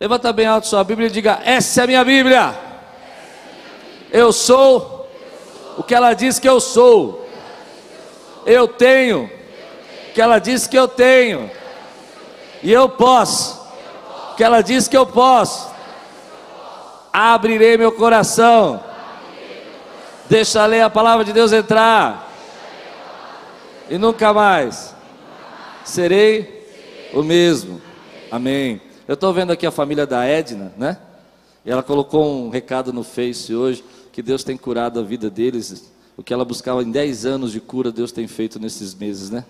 Levanta bem alto sua Bíblia e diga: Essa é a minha Bíblia. Eu sou o que ela diz que eu sou. Eu tenho o que ela diz que eu tenho. E eu posso o que ela diz que eu posso. Abrirei meu coração. Deixa a ler a palavra de Deus entrar. E nunca mais serei o mesmo. Amém. Eu estou vendo aqui a família da Edna, né? E ela colocou um recado no Face hoje que Deus tem curado a vida deles. O que ela buscava em 10 anos de cura, Deus tem feito nesses meses, né?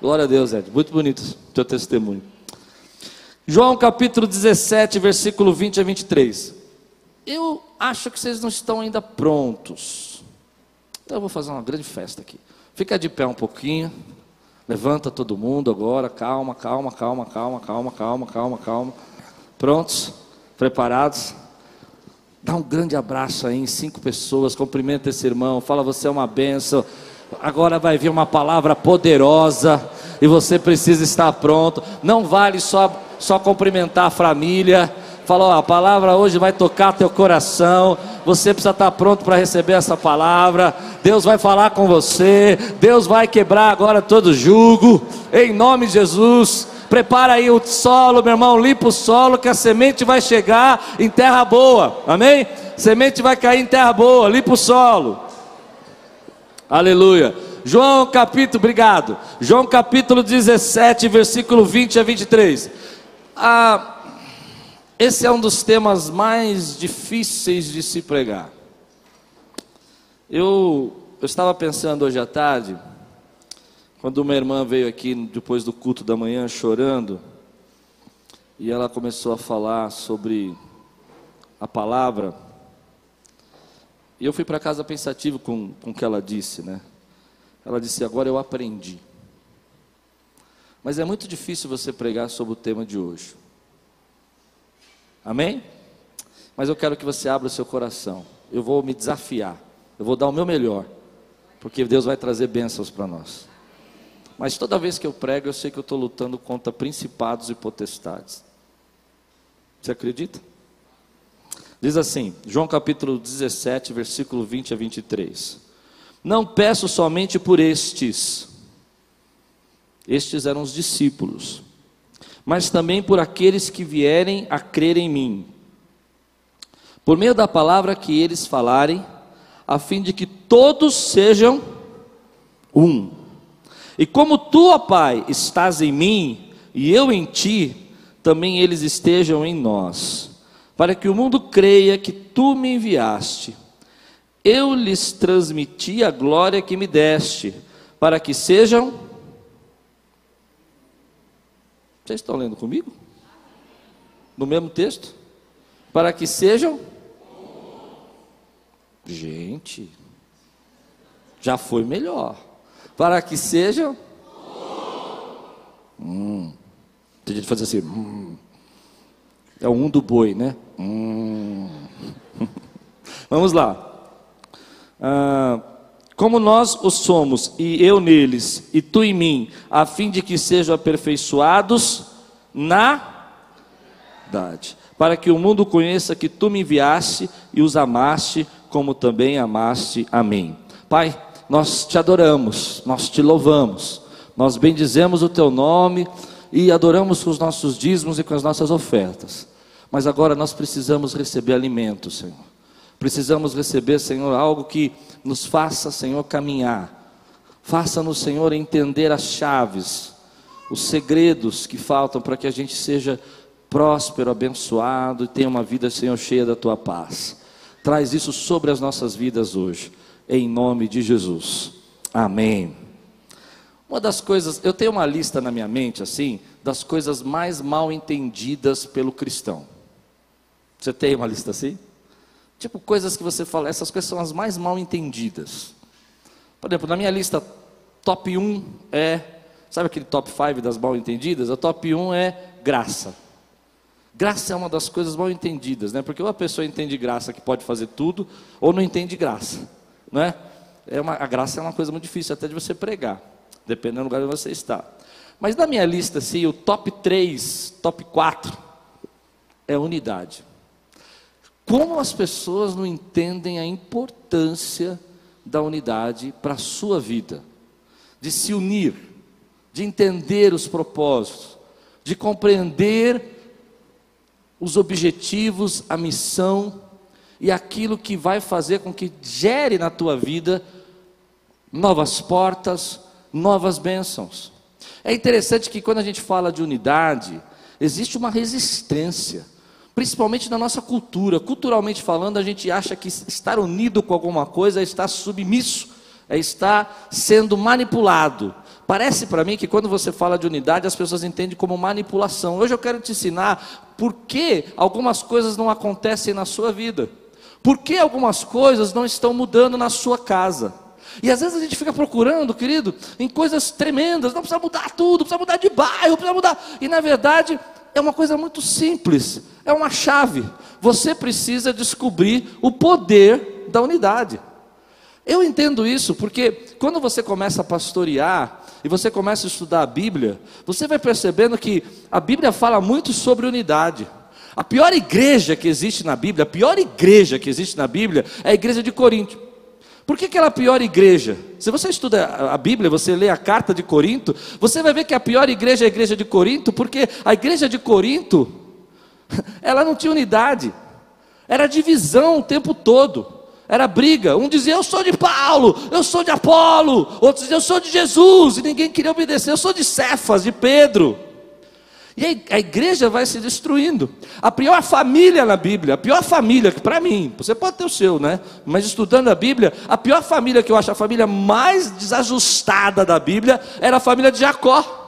Glória a Deus, Ed. Muito bonito o teu testemunho. João capítulo 17, versículo 20 a 23. Eu acho que vocês não estão ainda prontos. Então eu vou fazer uma grande festa aqui. Fica de pé um pouquinho. Levanta todo mundo agora, calma, calma, calma, calma, calma, calma, calma, calma. Prontos? Preparados? Dá um grande abraço aí em cinco pessoas, cumprimenta esse irmão, fala você é uma benção. Agora vai vir uma palavra poderosa e você precisa estar pronto. Não vale só só cumprimentar a família. Falou, a palavra hoje vai tocar teu coração. Você precisa estar pronto para receber essa palavra. Deus vai falar com você. Deus vai quebrar agora todo jugo. Em nome de Jesus. Prepara aí o solo, meu irmão. Limpa o solo, que a semente vai chegar em terra boa. Amém? Semente vai cair em terra boa. Limpa o solo. Aleluia. João capítulo, obrigado. João capítulo 17, versículo 20 a 23. Ah, esse é um dos temas mais difíceis de se pregar. Eu, eu estava pensando hoje à tarde, quando uma irmã veio aqui depois do culto da manhã chorando, e ela começou a falar sobre a palavra, e eu fui para casa pensativo com, com o que ela disse, né? Ela disse: Agora eu aprendi. Mas é muito difícil você pregar sobre o tema de hoje. Amém? Mas eu quero que você abra o seu coração. Eu vou me desafiar. Eu vou dar o meu melhor. Porque Deus vai trazer bênçãos para nós. Mas toda vez que eu prego, eu sei que eu estou lutando contra principados e potestades. Você acredita? Diz assim, João capítulo 17, versículo 20 a 23. Não peço somente por estes, estes eram os discípulos, mas também por aqueles que vierem a crer em mim, por meio da palavra que eles falarem, a fim de que todos sejam um. E como tu, ó Pai, estás em mim e eu em ti, também eles estejam em nós, para que o mundo creia que tu me enviaste. Eu lhes transmiti a glória que me deste, para que sejam Vocês estão lendo comigo? No mesmo texto? Para que sejam. Gente, já foi melhor. Para que sejam. Hum. Tem gente que faz assim. Hum. É o um do boi, né? Hum. Vamos lá. Ah, como nós o somos, e eu neles, e tu em mim, a fim de que sejam aperfeiçoados na verdade, para que o mundo conheça que tu me enviaste e os amaste, como também amaste a mim. Pai, nós te adoramos, nós te louvamos, nós bendizemos o teu nome e adoramos com os nossos dízimos e com as nossas ofertas. Mas agora nós precisamos receber alimento, Senhor. Precisamos receber, Senhor, algo que nos faça, Senhor, caminhar. Faça-nos, Senhor, entender as chaves, os segredos que faltam para que a gente seja próspero, abençoado e tenha uma vida, Senhor, cheia da tua paz. Traz isso sobre as nossas vidas hoje, em nome de Jesus. Amém. Uma das coisas, eu tenho uma lista na minha mente assim, das coisas mais mal entendidas pelo cristão. Você tem uma lista assim? Tipo, coisas que você fala, essas coisas são as mais mal entendidas. Por exemplo, na minha lista, top 1 é, sabe aquele top 5 das mal entendidas? A top 1 é graça. Graça é uma das coisas mal entendidas, né? Porque ou a pessoa entende graça que pode fazer tudo, ou não entende graça, não é? é uma, a graça é uma coisa muito difícil até de você pregar, dependendo do lugar onde você está. Mas na minha lista, assim, o top 3, top 4, é unidade. Como as pessoas não entendem a importância da unidade para a sua vida, de se unir, de entender os propósitos, de compreender os objetivos, a missão e aquilo que vai fazer com que gere na tua vida novas portas, novas bênçãos. É interessante que quando a gente fala de unidade, existe uma resistência, principalmente na nossa cultura. Culturalmente falando, a gente acha que estar unido com alguma coisa é estar submisso, é estar sendo manipulado. Parece para mim que quando você fala de unidade, as pessoas entendem como manipulação. Hoje eu quero te ensinar por que algumas coisas não acontecem na sua vida. Por que algumas coisas não estão mudando na sua casa? E às vezes a gente fica procurando, querido, em coisas tremendas, não precisa mudar tudo, precisa mudar de bairro, precisa mudar. E na verdade, é uma coisa muito simples, é uma chave. Você precisa descobrir o poder da unidade. Eu entendo isso porque quando você começa a pastorear e você começa a estudar a Bíblia, você vai percebendo que a Bíblia fala muito sobre unidade. A pior igreja que existe na Bíblia, a pior igreja que existe na Bíblia é a igreja de Corinto. Por que, que ela é a pior igreja? Se você estuda a Bíblia, você lê a carta de Corinto, você vai ver que a pior igreja é a igreja de Corinto, porque a igreja de Corinto, ela não tinha unidade, era divisão o tempo todo, era briga. Um dizia, eu sou de Paulo, eu sou de Apolo, outros diziam, eu sou de Jesus, e ninguém queria obedecer, eu sou de Cefas, de Pedro. E a igreja vai se destruindo. A pior família na Bíblia, a pior família, que para mim, você pode ter o seu, né? Mas estudando a Bíblia, a pior família que eu acho a família mais desajustada da Bíblia era a família de Jacó.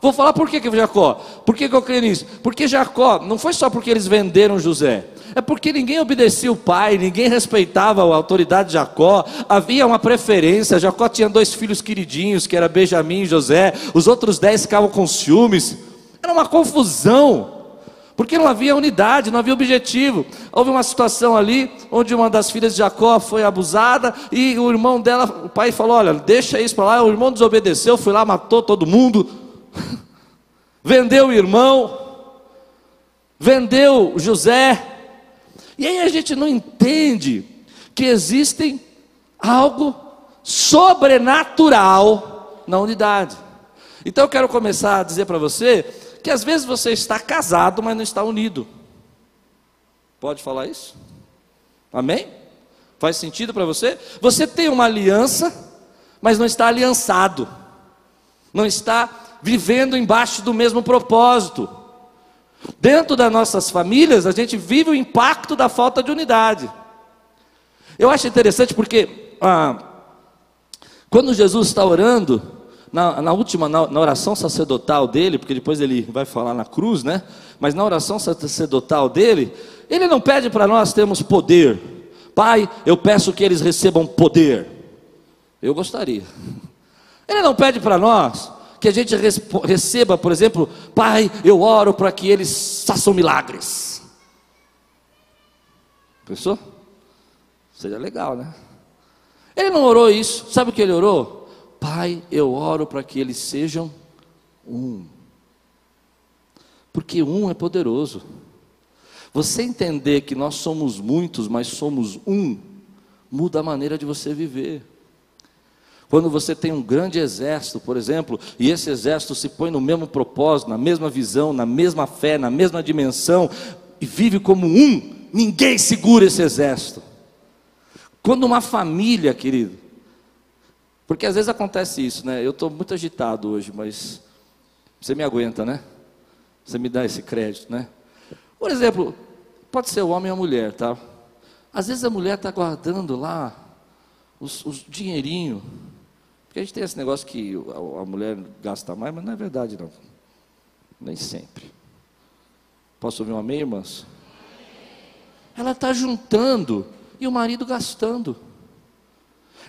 Vou falar por que, que Jacó? Por que, que eu creio nisso? Porque Jacó, não foi só porque eles venderam José, é porque ninguém obedecia o pai, ninguém respeitava a autoridade de Jacó, havia uma preferência. Jacó tinha dois filhos queridinhos, que era Benjamim e José, os outros dez ficavam com ciúmes. Era uma confusão, porque não havia unidade, não havia objetivo. Houve uma situação ali onde uma das filhas de Jacó foi abusada e o irmão dela, o pai falou: Olha, deixa isso para lá. O irmão desobedeceu, foi lá, matou todo mundo, vendeu o irmão, vendeu José. E aí a gente não entende que existem algo sobrenatural na unidade. Então eu quero começar a dizer para você que às vezes você está casado, mas não está unido. Pode falar isso? Amém? Faz sentido para você? Você tem uma aliança, mas não está aliançado, não está vivendo embaixo do mesmo propósito. Dentro das nossas famílias, a gente vive o impacto da falta de unidade. Eu acho interessante porque ah, quando Jesus está orando, na, na última, na, na, oração sacerdotal dele, porque depois ele vai falar na cruz, né? Mas na oração sacerdotal dele, ele não pede para nós termos poder. Pai, eu peço que eles recebam poder. Eu gostaria. Ele não pede para nós que a gente receba, por exemplo, Pai, eu oro para que eles façam milagres. Pensou? Seria legal, né? Ele não orou isso. Sabe o que ele orou? Pai, eu oro para que eles sejam um. Porque um é poderoso. Você entender que nós somos muitos, mas somos um, muda a maneira de você viver. Quando você tem um grande exército, por exemplo, e esse exército se põe no mesmo propósito, na mesma visão, na mesma fé, na mesma dimensão, e vive como um, ninguém segura esse exército. Quando uma família, querido, porque às vezes acontece isso, né? Eu estou muito agitado hoje, mas você me aguenta, né? Você me dá esse crédito, né? Por exemplo, pode ser o homem ou a mulher, tá? Às vezes a mulher está guardando lá os, os dinheirinho, porque a gente tem esse negócio que a, a mulher gasta mais, mas não é verdade não. Nem sempre. Posso ouvir um amém, irmãs? Ela está juntando e o marido gastando.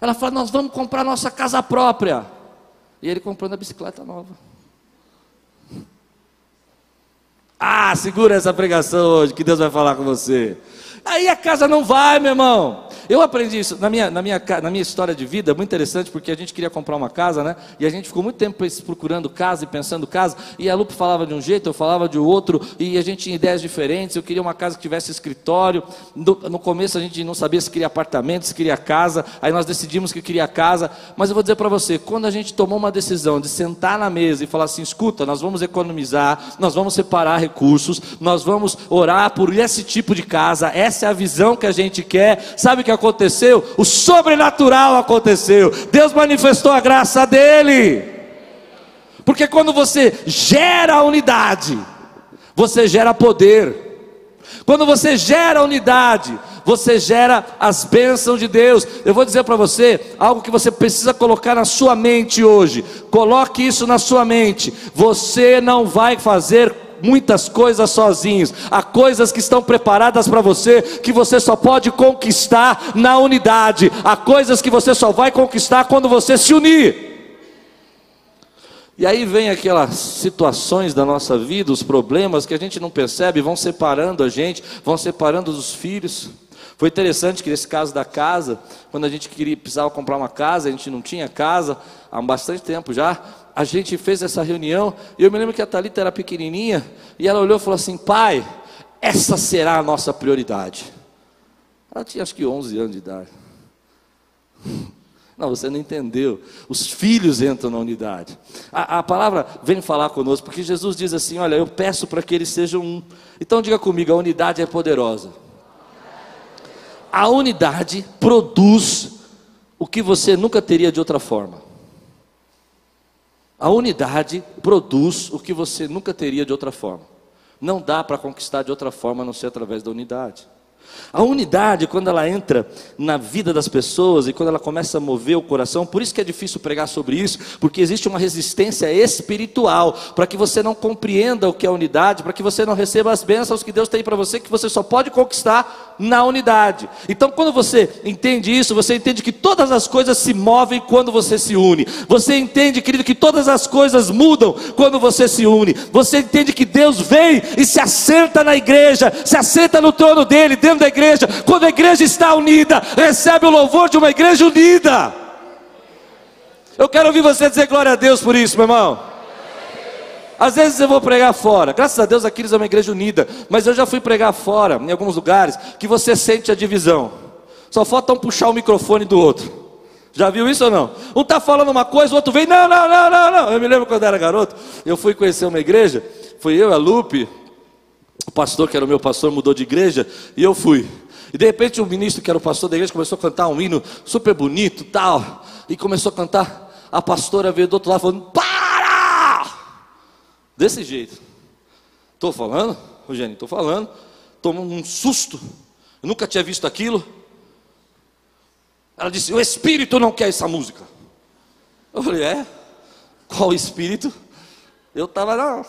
Ela fala: Nós vamos comprar nossa casa própria. E ele comprando a bicicleta nova. Ah, segura essa pregação hoje, que Deus vai falar com você. Aí a casa não vai, meu irmão. Eu aprendi isso na minha, na, minha, na minha história de vida, muito interessante, porque a gente queria comprar uma casa, né? E a gente ficou muito tempo procurando casa e pensando casa, e a Lupe falava de um jeito, eu falava de outro, e a gente tinha ideias diferentes. Eu queria uma casa que tivesse escritório. No, no começo a gente não sabia se queria apartamento, se queria casa, aí nós decidimos que queria casa. Mas eu vou dizer para você, quando a gente tomou uma decisão de sentar na mesa e falar assim: escuta, nós vamos economizar, nós vamos separar recursos, nós vamos orar por esse tipo de casa, essa é a visão que a gente quer. Sabe o que aconteceu? O sobrenatural aconteceu. Deus manifestou a graça dele. Porque quando você gera unidade, você gera poder. Quando você gera unidade, você gera as bênçãos de Deus. Eu vou dizer para você algo que você precisa colocar na sua mente hoje. Coloque isso na sua mente. Você não vai fazer muitas coisas sozinhos. Há coisas que estão preparadas para você que você só pode conquistar na unidade. Há coisas que você só vai conquistar quando você se unir. E aí vem aquelas situações da nossa vida, os problemas que a gente não percebe, vão separando a gente, vão separando os filhos. Foi interessante que nesse caso da casa, quando a gente queria precisava comprar uma casa, a gente não tinha casa há bastante tempo já, a gente fez essa reunião, e eu me lembro que a Talita era pequenininha, e ela olhou e falou assim: "Pai, essa será a nossa prioridade". Ela tinha acho que 11 anos de idade. Não, você não entendeu. Os filhos entram na unidade. A, a, palavra vem falar conosco, porque Jesus diz assim: Olha, eu peço para que eles sejam um. Então diga comigo: a unidade é poderosa. A unidade produz o que você nunca teria de outra forma. A unidade produz o que você nunca teria de outra forma. Não dá para conquistar de outra forma a não ser através da unidade. A unidade, quando ela entra na vida das pessoas e quando ela começa a mover o coração, por isso que é difícil pregar sobre isso, porque existe uma resistência espiritual para que você não compreenda o que é unidade, para que você não receba as bênçãos que Deus tem para você, que você só pode conquistar na unidade. Então, quando você entende isso, você entende que todas as coisas se movem quando você se une. Você entende, querido, que todas as coisas mudam quando você se une. Você entende que Deus vem e se assenta na igreja, se assenta no trono dele, dentro da igreja. Quando a igreja está unida, recebe o louvor de uma igreja unida. Eu quero ouvir você dizer glória a Deus por isso, meu irmão. Às vezes eu vou pregar fora. Graças a Deus aqui eles é uma igreja unida. Mas eu já fui pregar fora, em alguns lugares, que você sente a divisão. Só falta um puxar o microfone do outro. Já viu isso ou não? Um está falando uma coisa, o outro vem, não, não, não, não, não. Eu me lembro quando era garoto, eu fui conhecer uma igreja, fui eu, a Lupe, o pastor que era o meu pastor mudou de igreja e eu fui. E de repente o ministro que era o pastor da igreja começou a cantar um hino super bonito, tal, e começou a cantar. A pastora veio do outro lado falando: "Para!" Desse jeito. Estou falando, Rogério, estou falando. Tomou um susto. Eu nunca tinha visto aquilo. Ela disse: "O espírito não quer essa música." Eu falei: "É? Qual espírito?" Eu estava na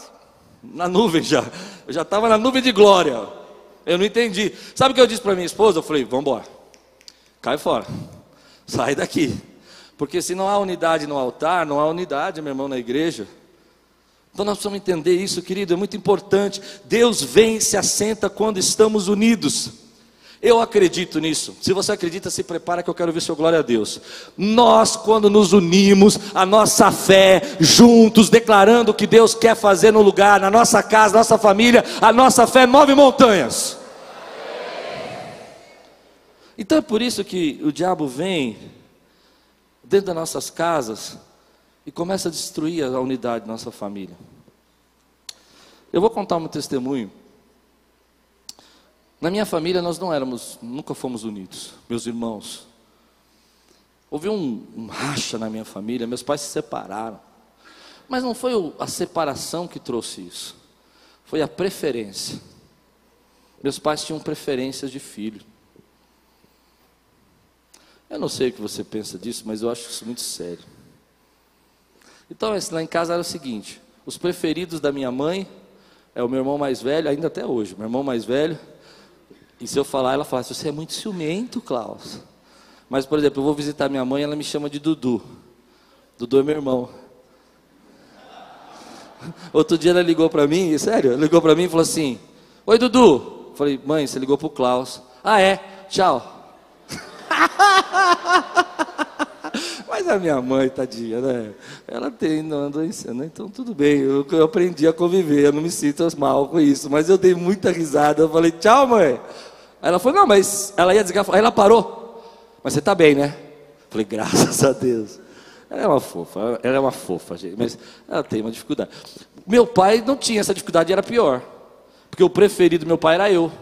na nuvem já. Eu já estava na nuvem de glória. Eu não entendi. Sabe o que eu disse para minha esposa? Eu falei: vamos embora. Cai fora. Sai daqui. Porque se não há unidade no altar, não há unidade, meu irmão, na igreja. Então nós precisamos entender isso, querido, é muito importante. Deus vem e se assenta quando estamos unidos. Eu acredito nisso. Se você acredita, se prepara que eu quero ver seu glória a Deus. Nós, quando nos unimos, a nossa fé, juntos, declarando o que Deus quer fazer no lugar, na nossa casa, nossa família, a nossa fé move montanhas. Então é por isso que o diabo vem dentro das nossas casas e começa a destruir a unidade da nossa família. Eu vou contar um testemunho na minha família nós não éramos, nunca fomos unidos, meus irmãos. Houve um, um racha na minha família, meus pais se separaram. Mas não foi a separação que trouxe isso, foi a preferência. Meus pais tinham preferências de filho. Eu não sei o que você pensa disso, mas eu acho isso muito sério. Então, lá em casa era o seguinte: os preferidos da minha mãe é o meu irmão mais velho, ainda até hoje, meu irmão mais velho e se eu falar, ela fala: Você é muito ciumento, Klaus. Mas, por exemplo, eu vou visitar minha mãe, ela me chama de Dudu. Dudu é meu irmão. Outro dia ela ligou para mim, sério, ligou para mim e falou assim: Oi, Dudu. falei: Mãe, você ligou para o Klaus. Ah, é? Tchau. Mas a minha mãe, tadinha, né? Ela tem uma doença, né? Então tudo bem, eu, eu aprendi a conviver, eu não me sinto mal com isso. Mas eu dei muita risada, eu falei, tchau, mãe. Aí ela falou, não, mas ela ia desligar, aí ela parou. Mas você está bem, né? Falei, graças a Deus. Ela é uma fofa, ela é uma fofa, gente, mas ela tem uma dificuldade. Meu pai não tinha essa dificuldade, era pior. Porque o preferido do meu pai era eu.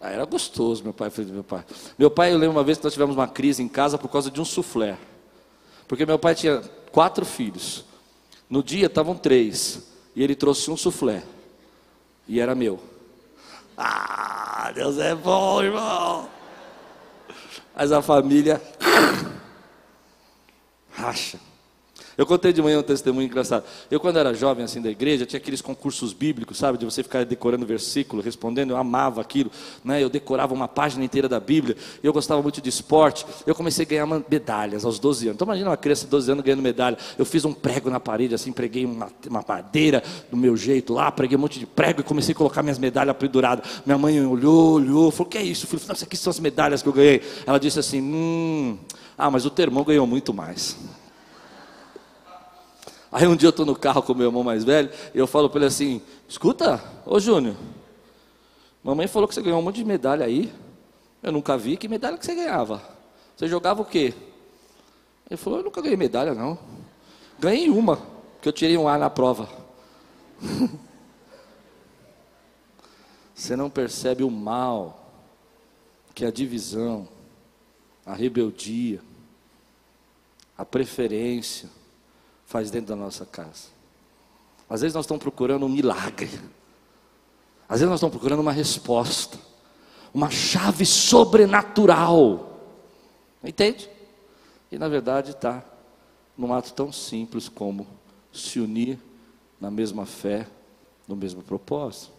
Ah, era gostoso, meu pai, meu pai. Meu pai, eu lembro uma vez que nós tivemos uma crise em casa por causa de um soufflé. Porque meu pai tinha quatro filhos. No dia estavam três. E ele trouxe um soufflé. E era meu. Ah, Deus é bom, irmão. Mas a família racha. Eu contei de manhã um testemunho engraçado. Eu, quando era jovem, assim, da igreja, tinha aqueles concursos bíblicos, sabe? De você ficar decorando versículo, respondendo. Eu amava aquilo, né? Eu decorava uma página inteira da Bíblia. Eu gostava muito de esporte. Eu comecei a ganhar medalhas aos 12 anos. Então, imagina uma criança de 12 anos ganhando medalha. Eu fiz um prego na parede, assim, preguei uma, uma madeira do meu jeito lá, preguei um monte de prego e comecei a colocar minhas medalhas penduradas. Minha mãe olhou, olhou, falou: O que é isso? Falei: Isso aqui são as medalhas que eu ganhei. Ela disse assim: Hum, ah, mas o teu ganhou muito mais. Aí um dia eu estou no carro com meu irmão mais velho, e eu falo para ele assim: escuta, ô Júnior, mamãe falou que você ganhou um monte de medalha aí. Eu nunca vi, que medalha que você ganhava? Você jogava o quê? Ele falou, eu nunca ganhei medalha não. Ganhei uma, que eu tirei um A na prova. você não percebe o mal, que a divisão, a rebeldia, a preferência, faz dentro da nossa casa. Às vezes nós estamos procurando um milagre. Às vezes nós estamos procurando uma resposta, uma chave sobrenatural. Entende? E na verdade está num ato tão simples como se unir na mesma fé, no mesmo propósito.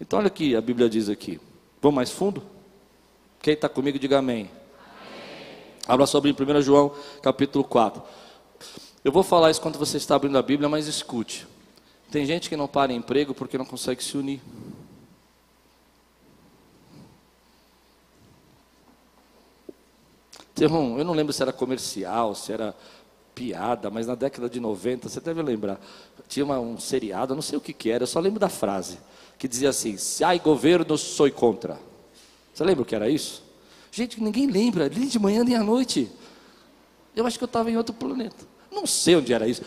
Então olha aqui, a Bíblia diz aqui. Vamos mais fundo? Quem está comigo, diga amém. amém. Abra sobre em 1 João capítulo 4. Eu vou falar isso quando você está abrindo a Bíblia, mas escute. Tem gente que não para em emprego porque não consegue se unir. eu não lembro se era comercial, se era piada, mas na década de 90, você deve lembrar, tinha uma, um seriado, não sei o que, que era, eu só lembro da frase, que dizia assim, há governo, sou contra. Você lembra o que era isso? Gente, ninguém lembra, nem de manhã nem à noite. Eu acho que eu estava em outro planeta. Não sei onde era isso.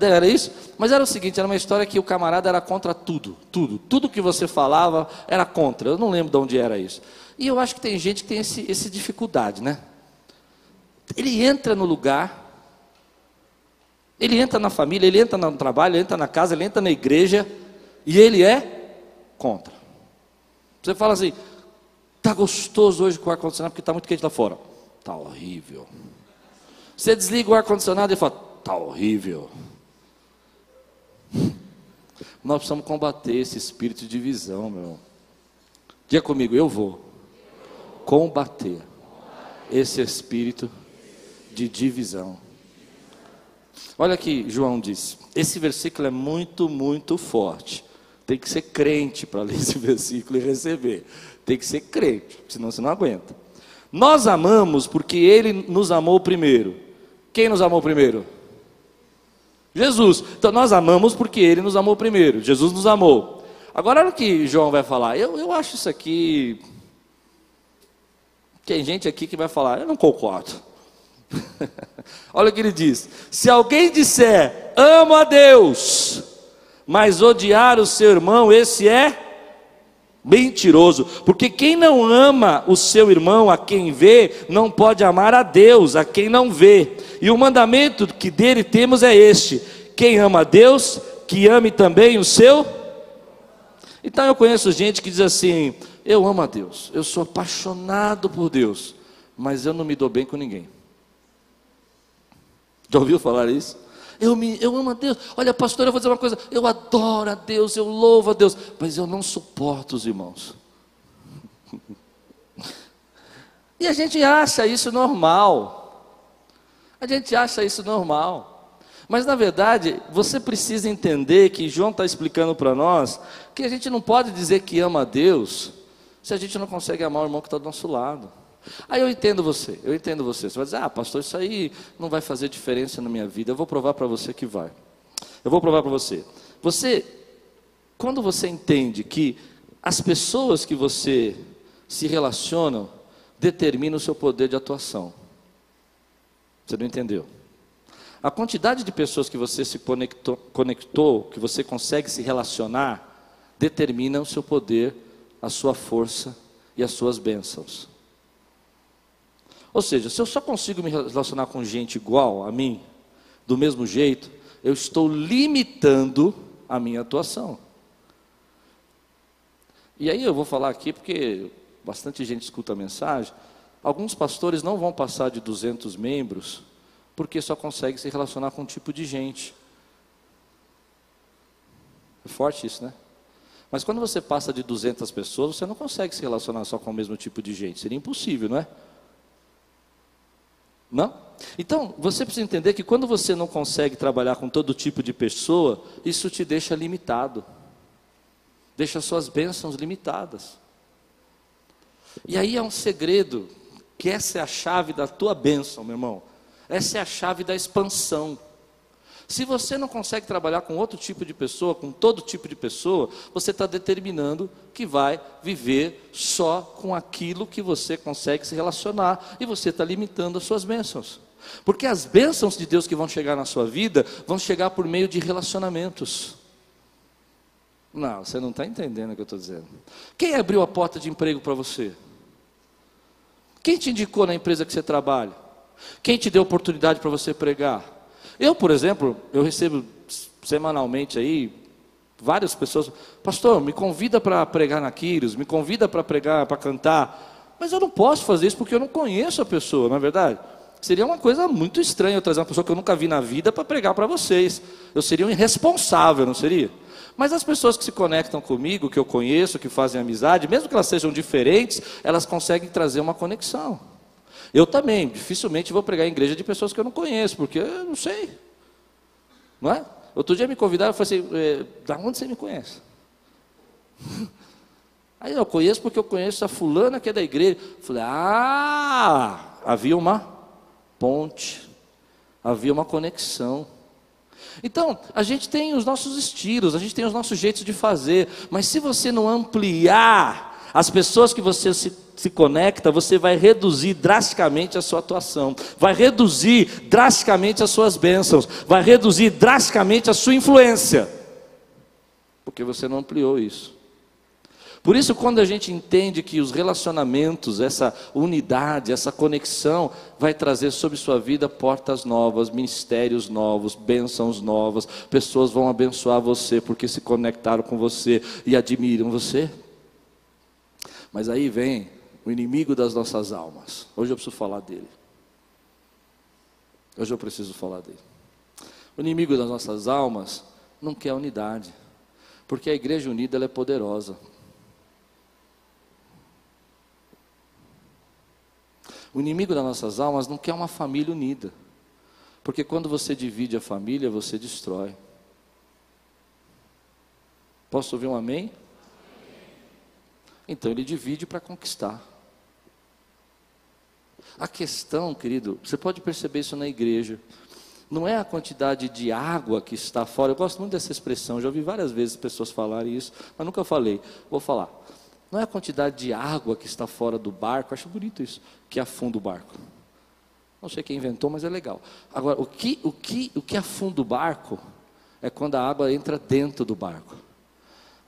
Era isso, mas era o seguinte: era uma história que o camarada era contra tudo, tudo. Tudo que você falava era contra. Eu não lembro de onde era isso. E eu acho que tem gente que tem esse, essa dificuldade, né? Ele entra no lugar, ele entra na família, ele entra no trabalho, ele entra na casa, ele entra na igreja, e ele é contra. Você fala assim, tá gostoso hoje com o ar-condicionado porque está muito quente lá fora. Tá horrível. Você desliga o ar-condicionado e fala: está horrível. Nós precisamos combater esse espírito de divisão, meu. Diga comigo, eu vou combater esse espírito de divisão. Olha aqui, João diz. Esse versículo é muito, muito forte. Tem que ser crente para ler esse versículo e receber. Tem que ser crente, senão você não aguenta. Nós amamos porque Ele nos amou primeiro. Quem nos amou primeiro? Jesus. Então nós amamos porque Ele nos amou primeiro. Jesus nos amou. Agora olha o que João vai falar. Eu, eu acho isso aqui. Tem gente aqui que vai falar, eu não concordo. olha o que ele diz: se alguém disser, amo a Deus, mas odiar o seu irmão, esse é Mentiroso, porque quem não ama o seu irmão, a quem vê, não pode amar a Deus, a quem não vê. E o mandamento que dele temos é este: quem ama a Deus, que ame também o seu. Então eu conheço gente que diz assim: eu amo a Deus, eu sou apaixonado por Deus, mas eu não me dou bem com ninguém. Já ouviu falar isso? Eu, me, eu amo a Deus. Olha, pastor, eu vou dizer uma coisa. Eu adoro a Deus, eu louvo a Deus, mas eu não suporto os irmãos. E a gente acha isso normal. A gente acha isso normal. Mas na verdade, você precisa entender que João está explicando para nós que a gente não pode dizer que ama a Deus se a gente não consegue amar o irmão que está do nosso lado. Aí eu entendo você, eu entendo você. Você vai dizer, ah, pastor, isso aí não vai fazer diferença na minha vida. Eu vou provar para você que vai. Eu vou provar para você. Você, quando você entende que as pessoas que você se relacionam determinam o seu poder de atuação. Você não entendeu? A quantidade de pessoas que você se conectou, conectou, que você consegue se relacionar, determina o seu poder, a sua força e as suas bênçãos. Ou seja, se eu só consigo me relacionar com gente igual a mim, do mesmo jeito, eu estou limitando a minha atuação. E aí eu vou falar aqui porque bastante gente escuta a mensagem. Alguns pastores não vão passar de 200 membros porque só consegue se relacionar com um tipo de gente. É forte isso, né? Mas quando você passa de 200 pessoas, você não consegue se relacionar só com o mesmo tipo de gente. Seria impossível, não é? Não? Então, você precisa entender que quando você não consegue trabalhar com todo tipo de pessoa, isso te deixa limitado. Deixa suas bênçãos limitadas. E aí é um segredo, que essa é a chave da tua bênção, meu irmão. Essa é a chave da expansão. Se você não consegue trabalhar com outro tipo de pessoa, com todo tipo de pessoa, você está determinando que vai viver só com aquilo que você consegue se relacionar e você está limitando as suas bênçãos. Porque as bênçãos de Deus que vão chegar na sua vida vão chegar por meio de relacionamentos. Não, você não está entendendo o que eu estou dizendo. Quem abriu a porta de emprego para você? Quem te indicou na empresa que você trabalha? Quem te deu oportunidade para você pregar? Eu, por exemplo, eu recebo semanalmente aí várias pessoas, pastor, me convida para pregar na Quiros, me convida para pregar, para cantar, mas eu não posso fazer isso porque eu não conheço a pessoa, não é verdade? Seria uma coisa muito estranha eu trazer uma pessoa que eu nunca vi na vida para pregar para vocês. Eu seria um irresponsável, não seria? Mas as pessoas que se conectam comigo, que eu conheço, que fazem amizade, mesmo que elas sejam diferentes, elas conseguem trazer uma conexão. Eu também, dificilmente vou pregar em igreja de pessoas que eu não conheço, porque eu não sei. Não é? Outro dia me convidaram e falei assim, é, da onde você me conhece? Aí eu conheço porque eu conheço a fulana que é da igreja. Falei, ah, havia uma ponte, havia uma conexão. Então, a gente tem os nossos estilos, a gente tem os nossos jeitos de fazer, mas se você não ampliar as pessoas que você se se conecta, você vai reduzir drasticamente a sua atuação, vai reduzir drasticamente as suas bênçãos, vai reduzir drasticamente a sua influência, porque você não ampliou isso. Por isso, quando a gente entende que os relacionamentos, essa unidade, essa conexão, vai trazer sobre sua vida portas novas, ministérios novos, bênçãos novas, pessoas vão abençoar você porque se conectaram com você e admiram você. Mas aí vem o inimigo das nossas almas. Hoje eu preciso falar dele. Hoje eu preciso falar dele. O inimigo das nossas almas não quer unidade, porque a igreja unida ela é poderosa. O inimigo das nossas almas não quer uma família unida, porque quando você divide a família, você destrói. Posso ouvir um amém? Então ele divide para conquistar. A questão, querido, você pode perceber isso na igreja. Não é a quantidade de água que está fora. Eu gosto muito dessa expressão, já ouvi várias vezes pessoas falarem isso, mas nunca falei. Vou falar. Não é a quantidade de água que está fora do barco, acho bonito isso, que afunda o barco. Não sei quem inventou, mas é legal. Agora, o que, o que, o que afunda o barco é quando a água entra dentro do barco.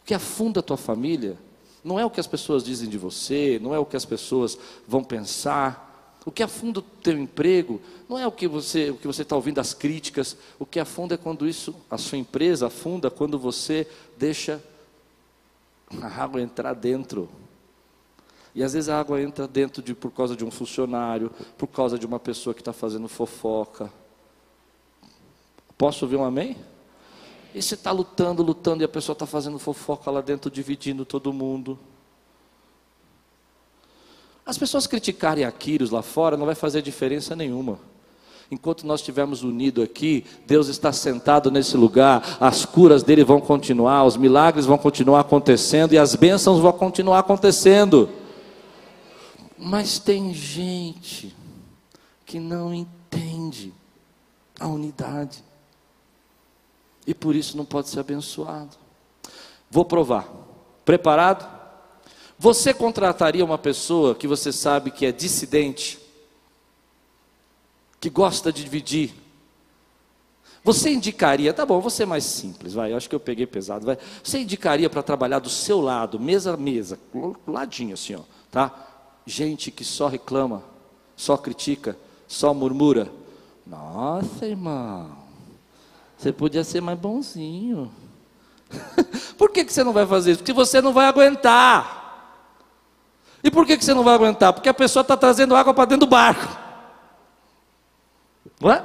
O que afunda a tua família não é o que as pessoas dizem de você, não é o que as pessoas vão pensar, o que afunda o teu emprego não é o que você o que você está ouvindo as críticas. O que afunda é quando isso a sua empresa afunda quando você deixa a água entrar dentro. E às vezes a água entra dentro de por causa de um funcionário, por causa de uma pessoa que está fazendo fofoca. Posso ouvir um amém? E você está lutando, lutando, e a pessoa está fazendo fofoca lá dentro, dividindo todo mundo. As pessoas criticarem a Quírios lá fora não vai fazer diferença nenhuma. Enquanto nós estivermos unidos aqui, Deus está sentado nesse lugar, as curas dele vão continuar, os milagres vão continuar acontecendo e as bênçãos vão continuar acontecendo. Mas tem gente que não entende a unidade. E por isso não pode ser abençoado. Vou provar. Preparado? Você contrataria uma pessoa que você sabe que é dissidente, que gosta de dividir? Você indicaria, tá bom, você é mais simples, vai, eu acho que eu peguei pesado, vai. Você indicaria para trabalhar do seu lado, mesa a mesa, ladinho assim, ó, tá? Gente que só reclama, só critica, só murmura. Nossa, irmão, você podia ser mais bonzinho. por que, que você não vai fazer isso? Porque você não vai aguentar. E por que, que você não vai aguentar? Porque a pessoa está trazendo água para dentro do barco. Não é?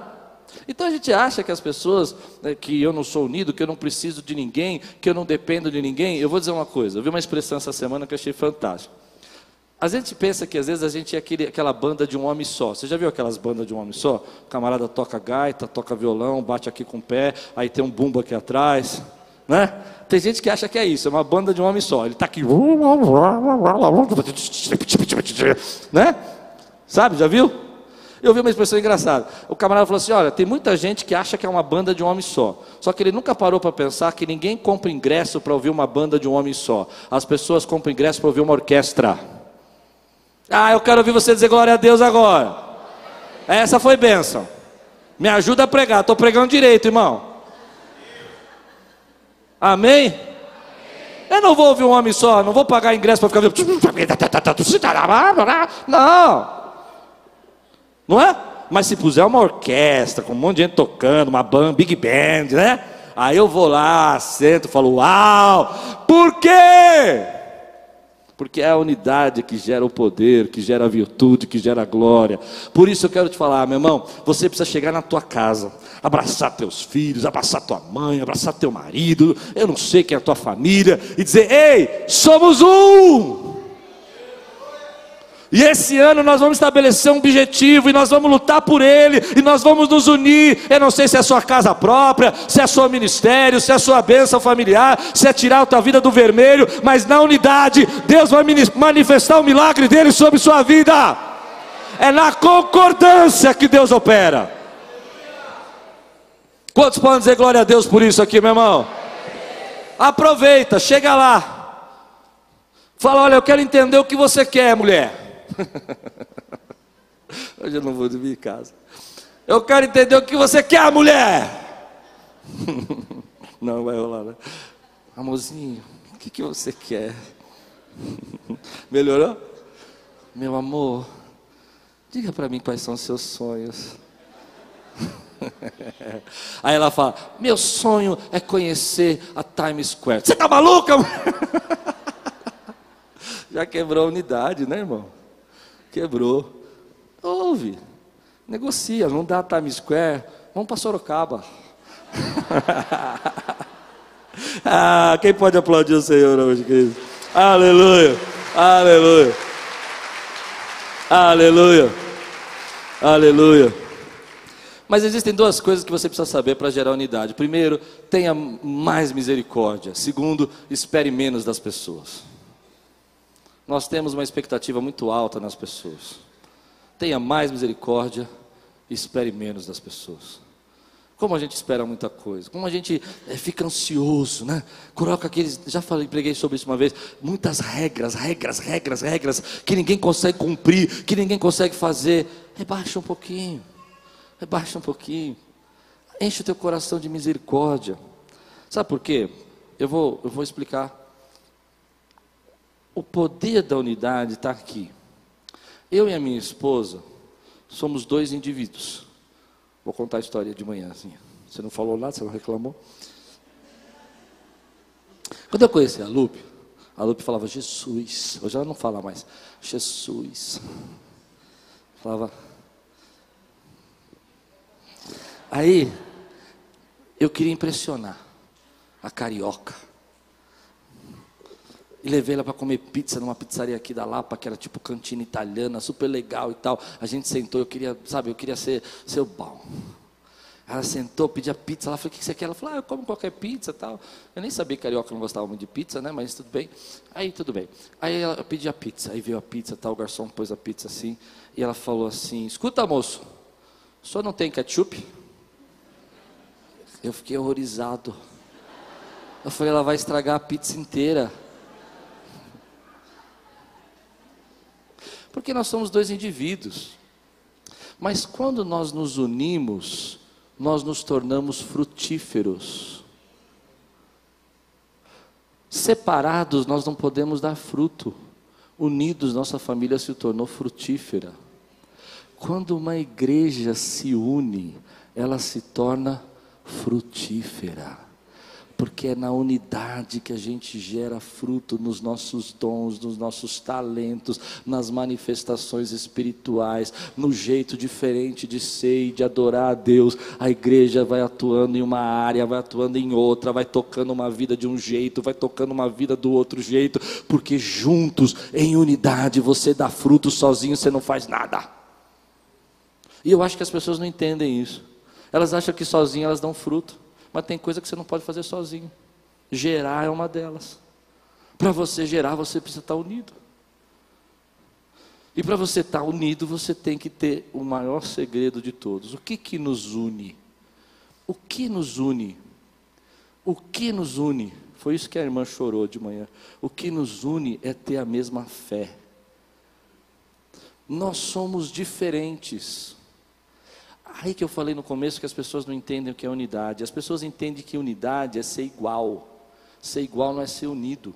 Então a gente acha que as pessoas, né, que eu não sou unido, que eu não preciso de ninguém, que eu não dependo de ninguém. Eu vou dizer uma coisa, eu vi uma expressão essa semana que eu achei fantástica. A gente pensa que às vezes a gente é aquele, aquela banda de um homem só. Você já viu aquelas bandas de um homem só? O camarada toca gaita, toca violão, bate aqui com o pé, aí tem um bumbo aqui atrás, né? Tem gente que acha que é isso, é uma banda de um homem só. Ele está aqui, né? Sabe? Já viu? Eu vi uma expressão engraçada. O camarada falou assim: olha, tem muita gente que acha que é uma banda de um homem só. Só que ele nunca parou para pensar que ninguém compra ingresso para ouvir uma banda de um homem só. As pessoas compram ingresso para ouvir uma orquestra. Ah, eu quero ouvir você dizer glória a Deus agora. Essa foi bênção. Me ajuda a pregar. Estou pregando direito, irmão. Amém? Eu não vou ouvir um homem só, não vou pagar ingresso para ficar. Não. Não é? Mas se puser uma orquestra, com um monte de gente tocando, uma band, big band, né? Aí eu vou lá, sento falo, uau! Por quê? Porque é a unidade que gera o poder, que gera a virtude, que gera a glória. Por isso eu quero te falar, meu irmão, você precisa chegar na tua casa, abraçar teus filhos, abraçar tua mãe, abraçar teu marido, eu não sei quem é a tua família, e dizer: Ei, somos um! E esse ano nós vamos estabelecer um objetivo e nós vamos lutar por ele e nós vamos nos unir. Eu não sei se é sua casa própria, se é seu ministério, se é sua bênção familiar, se é tirar a tua vida do vermelho, mas na unidade Deus vai manifestar o milagre dele sobre sua vida. É na concordância que Deus opera. Quantos podem dizer glória a Deus por isso aqui, meu irmão? Aproveita, chega lá. Fala, olha, eu quero entender o que você quer, mulher. Hoje eu não vou dormir em casa. Eu quero entender o que você quer, mulher. Não vai rolar, né? Amorzinho, o que, que você quer? Melhorou? Meu amor, diga para mim quais são os seus sonhos. Aí ela fala: Meu sonho é conhecer a Times Square. Você tá maluca? Já quebrou a unidade, né, irmão? Quebrou. Ouve. Negocia. Não dá Times Square. Vamos para Sorocaba. ah, quem pode aplaudir o Senhor hoje, querido? Aleluia. Aleluia. Aleluia. Aleluia. Mas existem duas coisas que você precisa saber para gerar unidade. Primeiro, tenha mais misericórdia. Segundo, espere menos das pessoas. Nós temos uma expectativa muito alta nas pessoas. Tenha mais misericórdia e espere menos das pessoas. Como a gente espera muita coisa, como a gente é, fica ansioso, né? Coloca aqueles, já falei, preguei sobre isso uma vez, muitas regras, regras, regras, regras, que ninguém consegue cumprir, que ninguém consegue fazer. Rebaixa um pouquinho, rebaixa um pouquinho, enche o teu coração de misericórdia. Sabe por quê? Eu vou, eu vou explicar. O poder da unidade está aqui. Eu e a minha esposa somos dois indivíduos. Vou contar a história de manhã. Assim. Você não falou nada, você não reclamou. Quando eu conheci a Lupe, a Lupe falava Jesus. Hoje ela não fala mais. Jesus. Falava. Aí, eu queria impressionar a carioca. E levei ela para comer pizza numa pizzaria aqui da Lapa, que era tipo cantina italiana, super legal e tal. A gente sentou, eu queria, sabe, eu queria ser, ser bom. Ela sentou, pedia pizza. Ela falou: O que você quer? Ela falou: Ah, eu como qualquer pizza tal. Eu nem sabia que carioca não gostava muito de pizza, né? Mas tudo bem. Aí tudo bem. Aí ela pedia pizza. Aí veio a pizza tal. O garçom pôs a pizza assim. E ela falou assim: Escuta, moço, senhor não tem ketchup? Eu fiquei horrorizado. Eu falei: Ela vai estragar a pizza inteira. Porque nós somos dois indivíduos. Mas quando nós nos unimos, nós nos tornamos frutíferos. Separados, nós não podemos dar fruto. Unidos, nossa família se tornou frutífera. Quando uma igreja se une, ela se torna frutífera porque é na unidade que a gente gera fruto nos nossos dons, nos nossos talentos, nas manifestações espirituais, no jeito diferente de ser e de adorar a Deus. A igreja vai atuando em uma área, vai atuando em outra, vai tocando uma vida de um jeito, vai tocando uma vida do outro jeito, porque juntos, em unidade, você dá fruto, sozinho você não faz nada. E eu acho que as pessoas não entendem isso. Elas acham que sozinhas elas dão fruto. Mas tem coisa que você não pode fazer sozinho. Gerar é uma delas. Para você gerar, você precisa estar unido. E para você estar unido, você tem que ter o maior segredo de todos. O que que nos une? O que nos une? O que nos une? Foi isso que a irmã chorou de manhã. O que nos une é ter a mesma fé. Nós somos diferentes. Aí que eu falei no começo que as pessoas não entendem o que é unidade. As pessoas entendem que unidade é ser igual. Ser igual não é ser unido.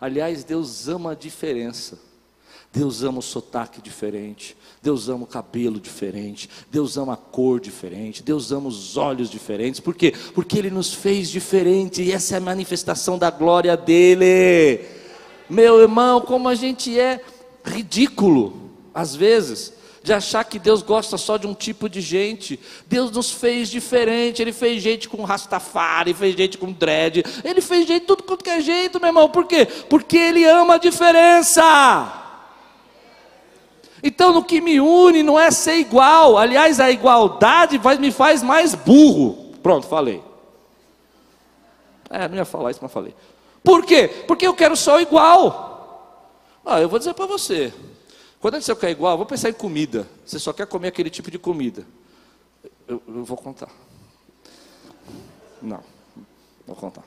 Aliás, Deus ama a diferença. Deus ama o sotaque diferente. Deus ama o cabelo diferente. Deus ama a cor diferente. Deus ama os olhos diferentes. Por quê? Porque Ele nos fez diferente. E essa é a manifestação da glória dEle. Meu irmão, como a gente é ridículo, às vezes de achar que Deus gosta só de um tipo de gente. Deus nos fez diferente. Ele fez gente com rastafari, fez gente com dread. Ele fez gente tudo quanto é jeito, meu irmão. Por quê? Porque Ele ama a diferença. Então, no que me une não é ser igual. Aliás, a igualdade me faz mais burro. Pronto, falei. É, não ia falar isso, mas falei. Por quê? Porque eu quero só igual. Ah, eu vou dizer para você. Quando você quer igual, vou pensar em comida. Você só quer comer aquele tipo de comida. Eu, eu vou contar. Não, vou contar.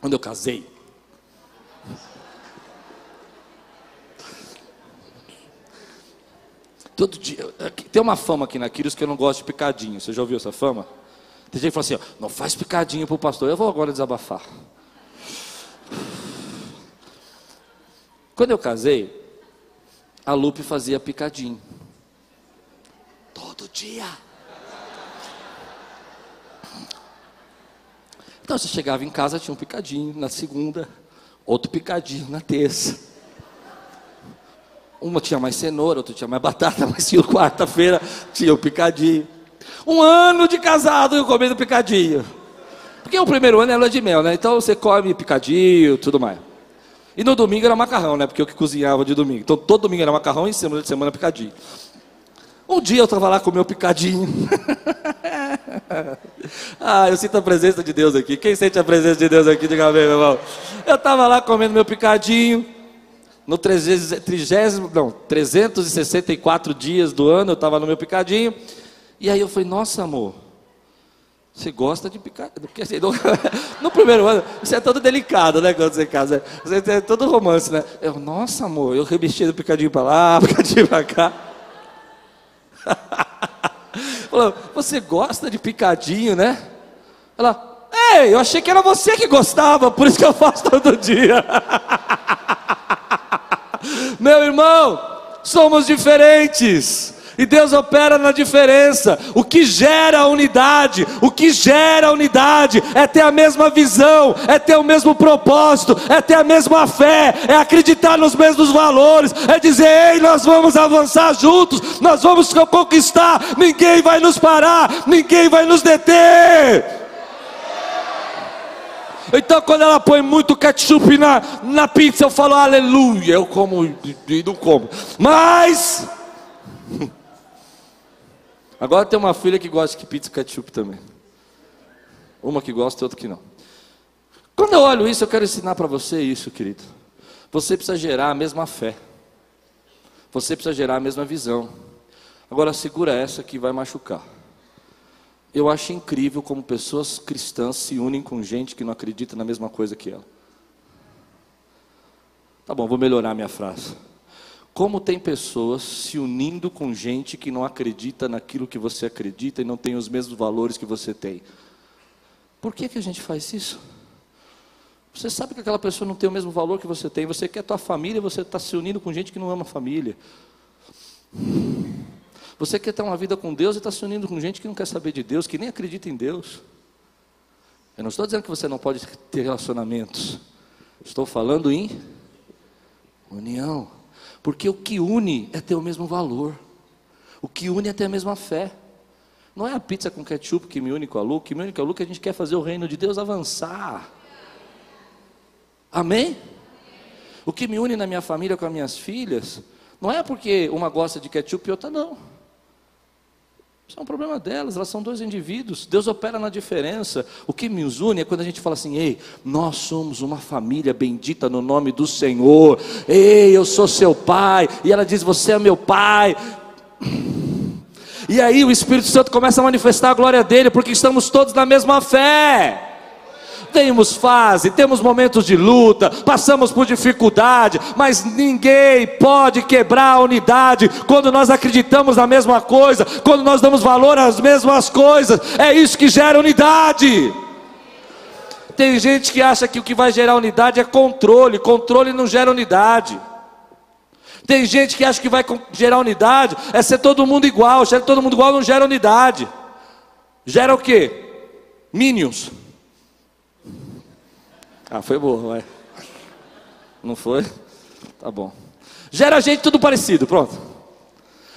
Quando eu casei, Todo dia. Tem uma fama aqui na que eu não gosto de picadinho. Você já ouviu essa fama? Tem gente que fala assim: ó, não faz picadinho para o pastor. Eu vou agora desabafar. Quando eu casei, a Lupe fazia picadinho. Todo dia. Então você chegava em casa, tinha um picadinho na segunda, outro picadinho na terça. Uma tinha mais cenoura, outra tinha mais batata, mas tinha quarta-feira, tinha o picadinho. Um ano de casado eu comendo picadinho. Porque o primeiro ano é lua de mel, né? Então você come picadinho, tudo mais. E no domingo era macarrão, né? Porque eu que cozinhava de domingo. Então todo domingo era macarrão e semana de semana picadinho. Um dia eu estava lá com o meu picadinho. ah, eu sinto a presença de Deus aqui. Quem sente a presença de Deus aqui, diga bem, meu irmão. Eu estava lá comendo meu picadinho. No 30, não, 364 dias do ano eu estava no meu picadinho. E aí eu falei, nossa amor, você gosta de picar. Porque, assim, no, no, primeiro ano, você é todo delicado, né? Quando você casa. Você é todo romance, né? Eu, nossa, amor, eu remexia do picadinho para lá, picadinho para cá. Falou, você gosta de picadinho, né? Ela, ei, eu achei que era você que gostava, por isso que eu faço todo dia. Meu irmão, somos diferentes. E Deus opera na diferença. O que gera a unidade, o que gera a unidade é ter a mesma visão, é ter o mesmo propósito, é ter a mesma fé, é acreditar nos mesmos valores, é dizer: ei, nós vamos avançar juntos, nós vamos conquistar, ninguém vai nos parar, ninguém vai nos deter. Então, quando ela põe muito ketchup na, na pizza, eu falo aleluia. Eu como e não como. Mas Agora tem uma filha que gosta de pizza ketchup também. Uma que gosta e outra que não. Quando eu olho isso, eu quero ensinar para você isso, querido. Você precisa gerar a mesma fé. Você precisa gerar a mesma visão. Agora segura essa que vai machucar. Eu acho incrível como pessoas cristãs se unem com gente que não acredita na mesma coisa que ela. Tá bom, vou melhorar minha frase. Como tem pessoas se unindo com gente que não acredita naquilo que você acredita e não tem os mesmos valores que você tem. Por que, que a gente faz isso? Você sabe que aquela pessoa não tem o mesmo valor que você tem. Você quer tua família, você está se unindo com gente que não ama a família. Você quer ter uma vida com Deus e está se unindo com gente que não quer saber de Deus, que nem acredita em Deus. Eu não estou dizendo que você não pode ter relacionamentos. Estou falando em união. Porque o que une é ter o mesmo valor. O que une é ter a mesma fé. Não é a pizza com ketchup que me une com a Lu, que me une com a Lu, que a gente quer fazer o reino de Deus avançar. Amém? O que me une na minha família com as minhas filhas, não é porque uma gosta de ketchup e outra não. Isso é um problema delas, elas são dois indivíduos. Deus opera na diferença. O que me une é quando a gente fala assim: ei, nós somos uma família bendita no nome do Senhor. Ei, eu sou seu pai. E ela diz: você é meu pai. E aí o Espírito Santo começa a manifestar a glória dele, porque estamos todos na mesma fé temos fase, temos momentos de luta, passamos por dificuldade, mas ninguém pode quebrar a unidade quando nós acreditamos na mesma coisa, quando nós damos valor às mesmas coisas. É isso que gera unidade. Tem gente que acha que o que vai gerar unidade é controle, controle não gera unidade. Tem gente que acha que vai gerar unidade é ser todo mundo igual, ser todo mundo igual não gera unidade. Gera o quê? Minions. Ah, foi boa, vai. Não foi? Tá bom. Gera gente tudo parecido, pronto.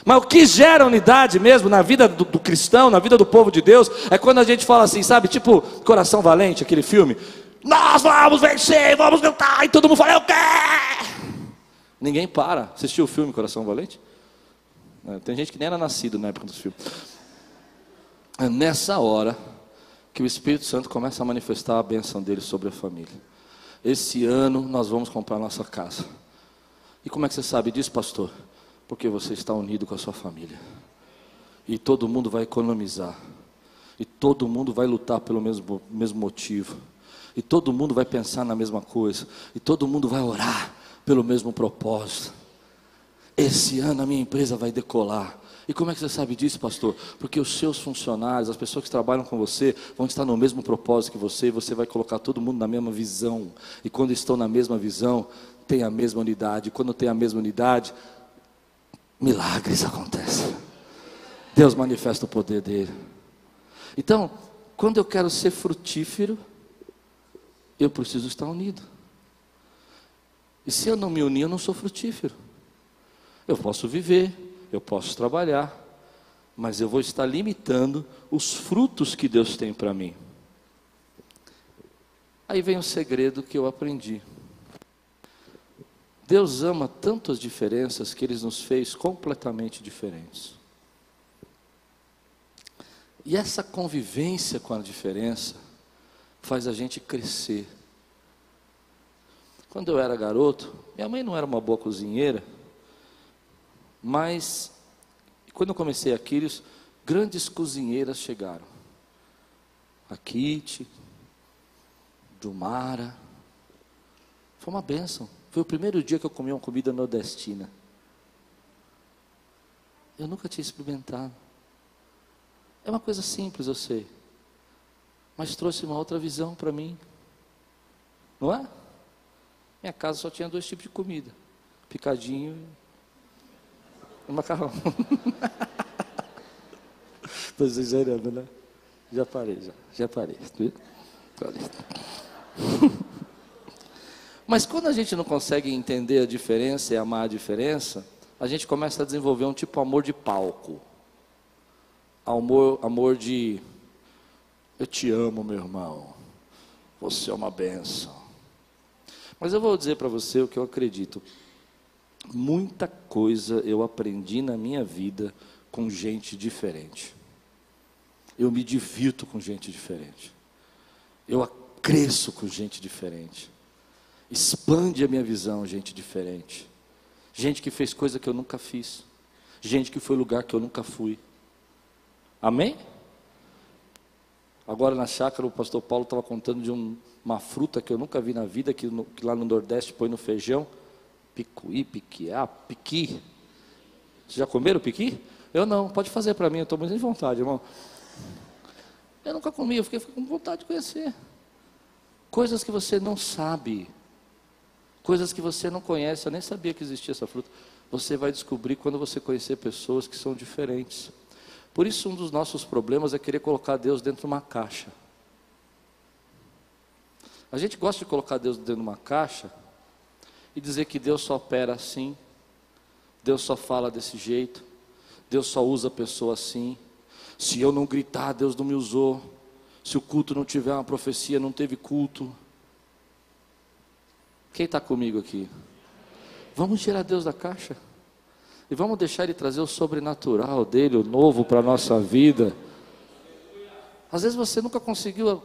Mas o que gera unidade mesmo na vida do, do, cristão, na vida do povo de Deus, é quando a gente fala assim, sabe, tipo Coração Valente, aquele filme. Nós vamos vencer, vamos lutar, e todo mundo fala, eu quero. Ninguém para. Assistiu o filme Coração Valente? É, tem gente que nem era nascido na época dos filmes. É nessa hora que o Espírito Santo começa a manifestar a bênção dele sobre a família. Esse ano nós vamos comprar nossa casa. E como é que você sabe disso, pastor? Porque você está unido com a sua família. E todo mundo vai economizar. E todo mundo vai lutar pelo mesmo, mesmo motivo. E todo mundo vai pensar na mesma coisa. E todo mundo vai orar pelo mesmo propósito. Esse ano a minha empresa vai decolar. E como é que você sabe disso, pastor? Porque os seus funcionários, as pessoas que trabalham com você, vão estar no mesmo propósito que você, e você vai colocar todo mundo na mesma visão. E quando estão na mesma visão, tem a mesma unidade. E quando tem a mesma unidade, milagres acontecem. Deus manifesta o poder dele. Então, quando eu quero ser frutífero, eu preciso estar unido. E se eu não me unir, eu não sou frutífero. Eu posso viver, eu posso trabalhar, mas eu vou estar limitando os frutos que Deus tem para mim. Aí vem o segredo que eu aprendi. Deus ama tanto as diferenças que Ele nos fez completamente diferentes. E essa convivência com a diferença faz a gente crescer. Quando eu era garoto, minha mãe não era uma boa cozinheira, mas, quando eu comecei a Quírios, grandes cozinheiras chegaram. A Kitty, Dumara. Foi uma benção. Foi o primeiro dia que eu comi uma comida nordestina. Eu nunca tinha experimentado. É uma coisa simples, eu sei. Mas trouxe uma outra visão para mim. Não é? Minha casa só tinha dois tipos de comida: picadinho o macarrão. Estou exagerando, né? Já parei, já, já parei. parei. Mas quando a gente não consegue entender a diferença e amar a diferença, a gente começa a desenvolver um tipo de amor de palco. Amor, amor de eu te amo, meu irmão. Você é uma benção. Mas eu vou dizer para você o que eu acredito. Muita coisa eu aprendi na minha vida com gente diferente. Eu me divirto com gente diferente. Eu cresço com gente diferente. Expande a minha visão, gente diferente. Gente que fez coisa que eu nunca fiz. Gente que foi lugar que eu nunca fui. Amém? Agora na chácara o pastor Paulo estava contando de um, uma fruta que eu nunca vi na vida, que, no, que, lá no Nordeste põe no feijão. Picuí, piquiá, piqui. Vocês já comeram piqui? Eu não, pode fazer para mim, eu estou muito de vontade, irmão. Eu nunca comi, eu fiquei, fiquei com vontade de conhecer. Coisas que você não sabe, coisas que você não conhece, eu nem sabia que existia essa fruta. Você vai descobrir quando você conhecer pessoas que são diferentes. Por isso, um dos nossos problemas é querer colocar Deus dentro de uma caixa. A gente gosta de colocar Deus dentro de uma caixa e dizer que Deus só opera assim, Deus só fala desse jeito, Deus só usa a pessoa assim. Se eu não gritar, Deus não me usou. Se o culto não tiver uma profecia, não teve culto. Quem está comigo aqui? Vamos tirar Deus da caixa? E vamos deixar Ele trazer o sobrenatural dele, o novo para a nossa vida. Às vezes você nunca conseguiu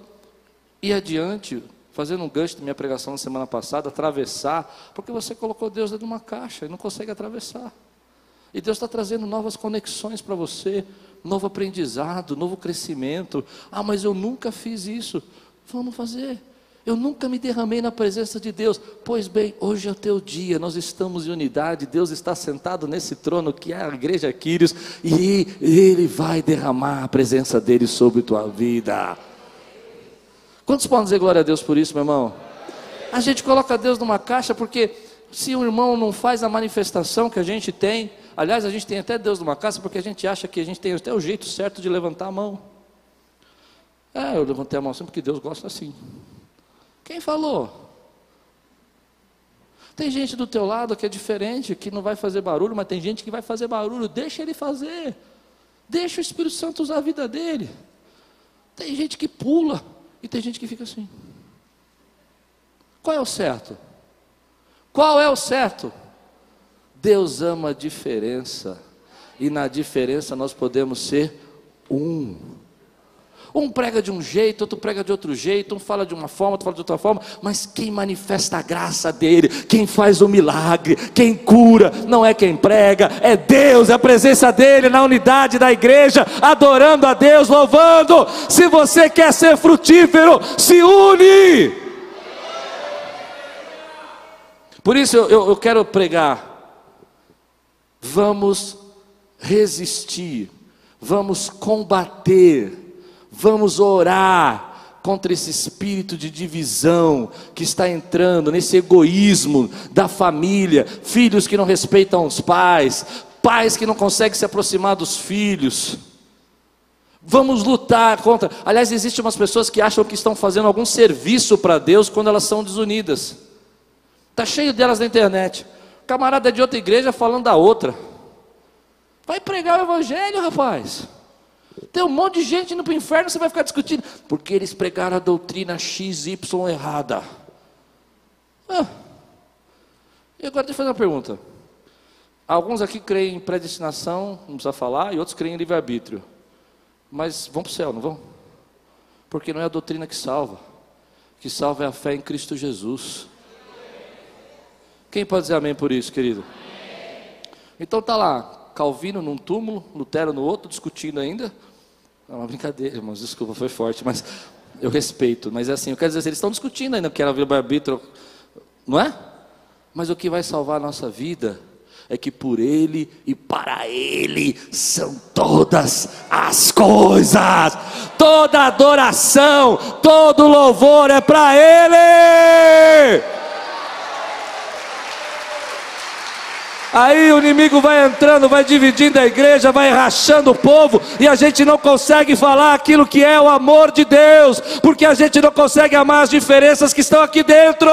ir adiante, fazendo um gancho da minha pregação na semana passada, atravessar, porque você colocou Deus dentro de uma caixa e não consegue atravessar. E Deus está trazendo novas conexões para você, novo aprendizado, novo crescimento. Ah, mas eu nunca fiz isso. Vamos fazer. Eu nunca me derramei na presença de Deus. Pois bem, hoje é o teu dia, nós estamos em unidade, Deus está sentado nesse trono que é a igreja Quírios, e Ele vai derramar a presença dEle sobre tua vida. Quantos podem dizer glória a Deus por isso, meu irmão? A gente coloca Deus numa caixa porque se um irmão não faz a manifestação que a gente tem, aliás, a gente tem até Deus numa caixa porque a gente acha que a gente tem até o jeito certo de levantar a mão. É, eu levantei a mão assim porque Deus gosta assim. Quem falou? Tem gente do teu lado que é diferente, que não vai fazer barulho, mas tem gente que vai fazer barulho. Deixa ele fazer. Deixa o Espírito Santo usar a vida dele. Tem gente que pula e tem gente que fica assim. Qual é o certo? Qual é o certo? Deus ama a diferença. E na diferença nós podemos ser um. Um prega de um jeito, outro prega de outro jeito, um fala de uma forma, outro fala de outra forma, mas quem manifesta a graça dele, quem faz o milagre, quem cura, não é quem prega, é Deus, é a presença dele na unidade da igreja, adorando a Deus, louvando. Se você quer ser frutífero, se une. Por isso eu, eu, eu quero pregar. Vamos resistir, vamos combater Vamos orar contra esse espírito de divisão que está entrando, nesse egoísmo da família, filhos que não respeitam os pais, pais que não conseguem se aproximar dos filhos. Vamos lutar contra. Aliás, existem umas pessoas que acham que estão fazendo algum serviço para Deus quando elas são desunidas. Está cheio delas na internet. Camarada de outra igreja falando da outra. Vai pregar o evangelho, rapaz. Tem um monte de gente indo para o inferno, você vai ficar discutindo, porque eles pregaram a doutrina XY errada. Ah. E agora deixa eu fazer uma pergunta. Alguns aqui creem em predestinação, não precisa falar, e outros creem em livre-arbítrio. Mas vão para o céu, não vão? Porque não é a doutrina que salva. Que salva é a fé em Cristo Jesus. Quem pode dizer amém por isso, querido? Então tá lá, Calvino num túmulo, Lutero no outro, discutindo ainda. É uma brincadeira, irmãos, desculpa, foi forte, mas eu respeito. Mas é assim, eu quero dizer, eles estão discutindo ainda que era livre-arbítrio, não é? Mas o que vai salvar a nossa vida é que por Ele e para Ele são todas as coisas, toda adoração, todo louvor é para Ele. Aí o inimigo vai entrando, vai dividindo a igreja, vai rachando o povo, e a gente não consegue falar aquilo que é o amor de Deus, porque a gente não consegue amar as diferenças que estão aqui dentro.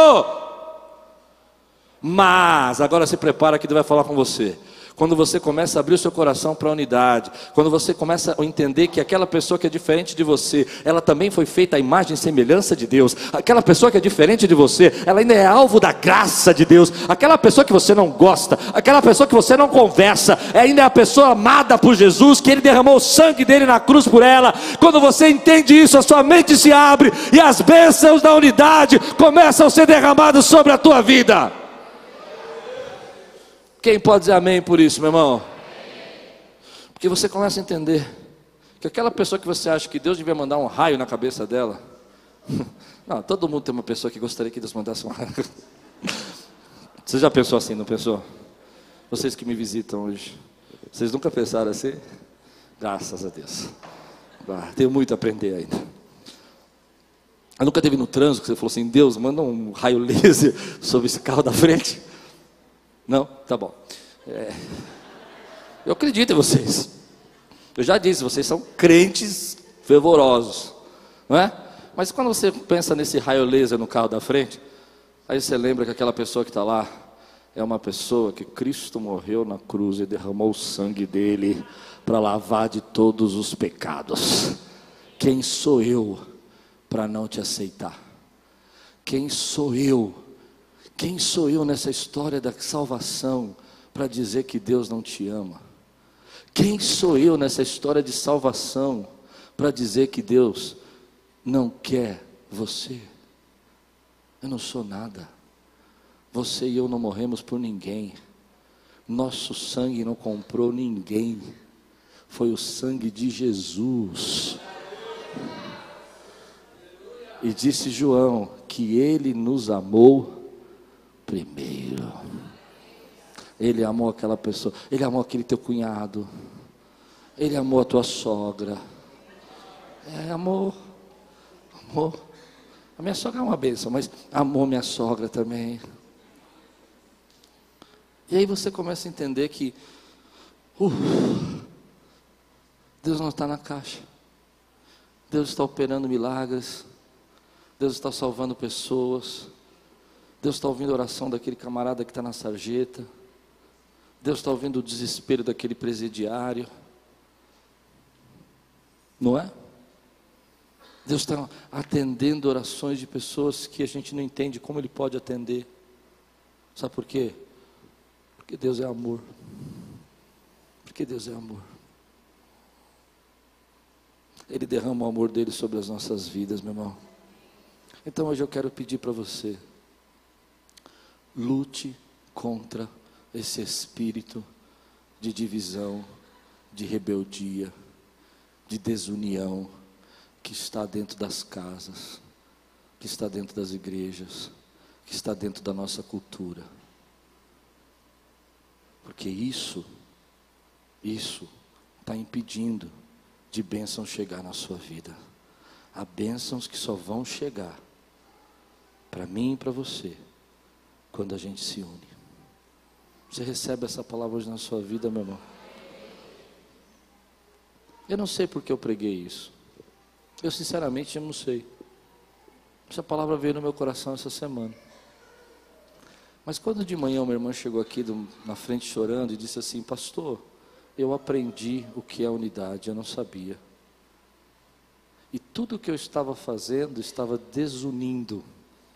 Mas, agora se prepara que Deus vai falar com você. Quando você começa a abrir o seu coração para a unidade, quando você começa a entender que aquela pessoa que é diferente de você, ela também foi feita à imagem e semelhança de Deus, aquela pessoa que é diferente de você, ela ainda é alvo da graça de Deus, aquela pessoa que você não gosta, aquela pessoa que você não conversa, é ainda é a pessoa amada por Jesus, que Ele derramou o sangue dele na cruz por ela. Quando você entende isso, a sua mente se abre e as bênçãos da unidade começam a ser derramadas sobre a tua vida. Quem pode dizer amém por isso, meu irmão? Porque você começa a entender que aquela pessoa que você acha que Deus devia mandar um raio na cabeça dela. Não, todo mundo tem uma pessoa que gostaria que Deus mandasse um raio. Você já pensou assim, não pensou? Vocês que me visitam hoje, vocês nunca pensaram assim? Graças a Deus. Ah, tenho muito a aprender ainda. Eu nunca teve no trânsito que você falou assim: Deus, manda um raio laser sobre esse carro da frente. Não? Tá bom. É, eu acredito em vocês. Eu já disse, vocês são crentes fervorosos. Não é? Mas quando você pensa nesse raio laser no carro da frente, aí você lembra que aquela pessoa que está lá é uma pessoa que Cristo morreu na cruz e derramou o sangue dele para lavar de todos os pecados. Quem sou eu para não te aceitar? Quem sou eu quem sou eu nessa história da salvação para dizer que Deus não te ama? Quem sou eu nessa história de salvação para dizer que Deus não quer você? Eu não sou nada. Você e eu não morremos por ninguém. Nosso sangue não comprou ninguém. Foi o sangue de Jesus. E disse João que ele nos amou primeiro. Ele amou aquela pessoa, ele amou aquele teu cunhado, ele amou a tua sogra. É, amor, amor. A minha sogra é uma bênção, mas amou minha sogra também. E aí você começa a entender que uh, Deus não está na caixa. Deus está operando milagres. Deus está salvando pessoas. Deus está ouvindo a oração daquele camarada que está na sarjeta. Deus está ouvindo o desespero daquele presidiário. Não é? Deus está atendendo orações de pessoas que a gente não entende como Ele pode atender. Sabe por quê? Porque Deus é amor. Porque Deus é amor. Ele derrama o amor dele sobre as nossas vidas, meu irmão. Então hoje eu quero pedir para você Lute contra esse espírito de divisão, de rebeldia, de desunião que está dentro das casas, que está dentro das igrejas, que está dentro da nossa cultura. Porque isso, isso está impedindo de bênçãos chegar na sua vida. Há bênçãos que só vão chegar para mim e para você quando a gente se une. Você recebe essa palavra hoje na sua vida, meu irmão? Eu não sei porque eu preguei isso. Eu sinceramente não sei. Essa palavra veio no meu coração essa semana. Mas quando de manhã uma irmã chegou aqui do, na frente chorando e disse assim: Pastor, eu aprendi o que é unidade, eu não sabia. E tudo que eu estava fazendo estava desunindo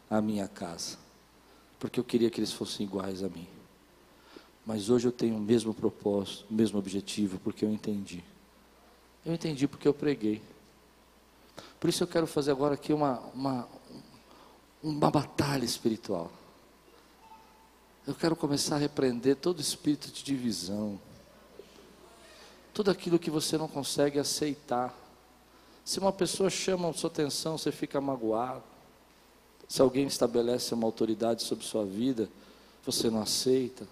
a minha casa porque eu queria que eles fossem iguais a mim. Mas hoje eu tenho o mesmo propósito, o mesmo objetivo, porque eu entendi. Eu entendi porque eu preguei. Por isso eu quero fazer agora aqui uma, uma, uma batalha espiritual. Eu quero começar a repreender todo espírito de divisão. Tudo aquilo que você não consegue aceitar. Se uma pessoa chama a sua atenção, você fica magoado. Se alguém estabelece uma autoridade sobre sua vida, você não aceita.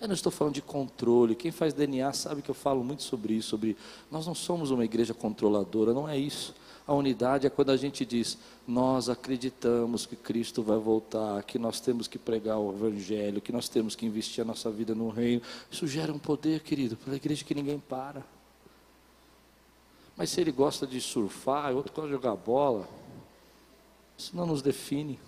Eu não estou falando de controle. Quem faz DNA sabe que eu falo muito sobre isso, sobre nós não somos uma igreja controladora, não é isso. A unidade é quando a gente diz: nós acreditamos que Cristo vai voltar, que nós temos que pregar o Evangelho, que nós temos que investir a nossa vida no reino. Isso gera um poder, querido, para a igreja que ninguém para. Mas se ele gosta de surfar, outro gosta de jogar bola, isso não nos define.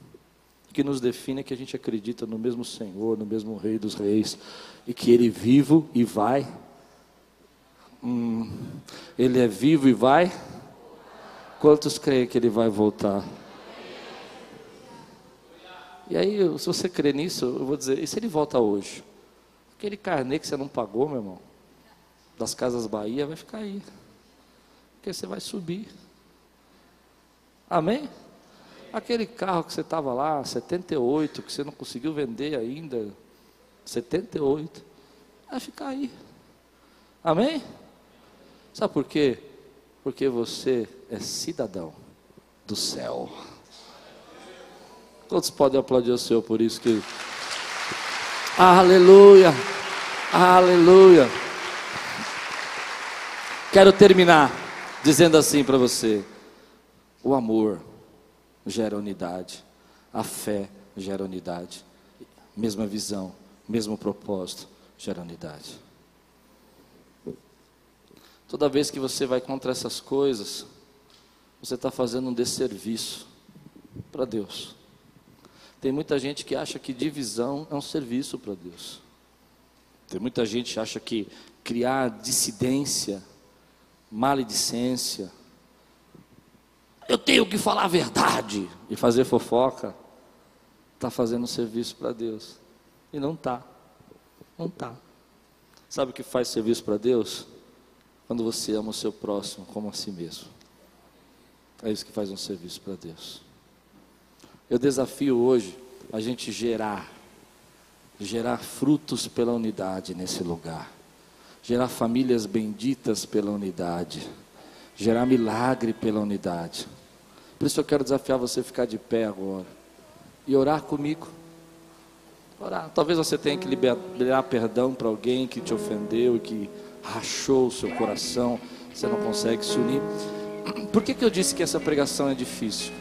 que nos define é que a gente acredita no mesmo Senhor, no mesmo Rei dos Reis, e que Ele vivo e vai. Hum, ele é vivo e vai. Quantos creem que Ele vai voltar? E aí, se você crê nisso, eu vou dizer: e se Ele volta hoje? Aquele carnê que você não pagou, meu irmão, das Casas Bahia, vai ficar aí. Porque você vai subir. Amém? Aquele carro que você estava lá, 78, que você não conseguiu vender ainda, 78, vai ficar aí. Amém? Sabe por quê? Porque você é cidadão do céu. Quantos podem aplaudir o Senhor por isso que. Aleluia! Aleluia! Quero terminar dizendo assim para você: o amor gera unidade, a fé gera unidade, mesma visão, mesmo propósito gera unidade. Toda vez que você vai contra essas coisas, você está fazendo um desserviço para Deus. Tem muita gente que acha que divisão é um serviço para Deus. Tem muita gente que acha que criar dissidência, maledicência, eu tenho que falar a verdade e fazer fofoca, está fazendo serviço para Deus. E não está. Não está. Sabe o que faz serviço para Deus? Quando você ama o seu próximo como a si mesmo. É isso que faz um serviço para Deus. Eu desafio hoje a gente gerar, gerar frutos pela unidade nesse lugar, gerar famílias benditas pela unidade, gerar milagre pela unidade. Por isso eu quero desafiar você a ficar de pé agora e orar comigo. Orar. Talvez você tenha que liberar perdão para alguém que te ofendeu que rachou o seu coração. Você não consegue se unir. Por que, que eu disse que essa pregação é difícil?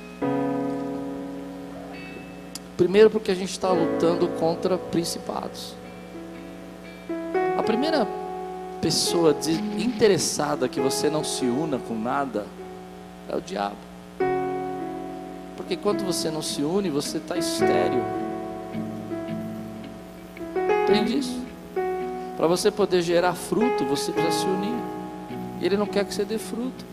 Primeiro, porque a gente está lutando contra principados. A primeira pessoa interessada que você não se una com nada é o diabo. Porque quando você não se une, você está estéreo. Entende isso? Para você poder gerar fruto, você precisa se unir. Ele não quer que você dê fruto.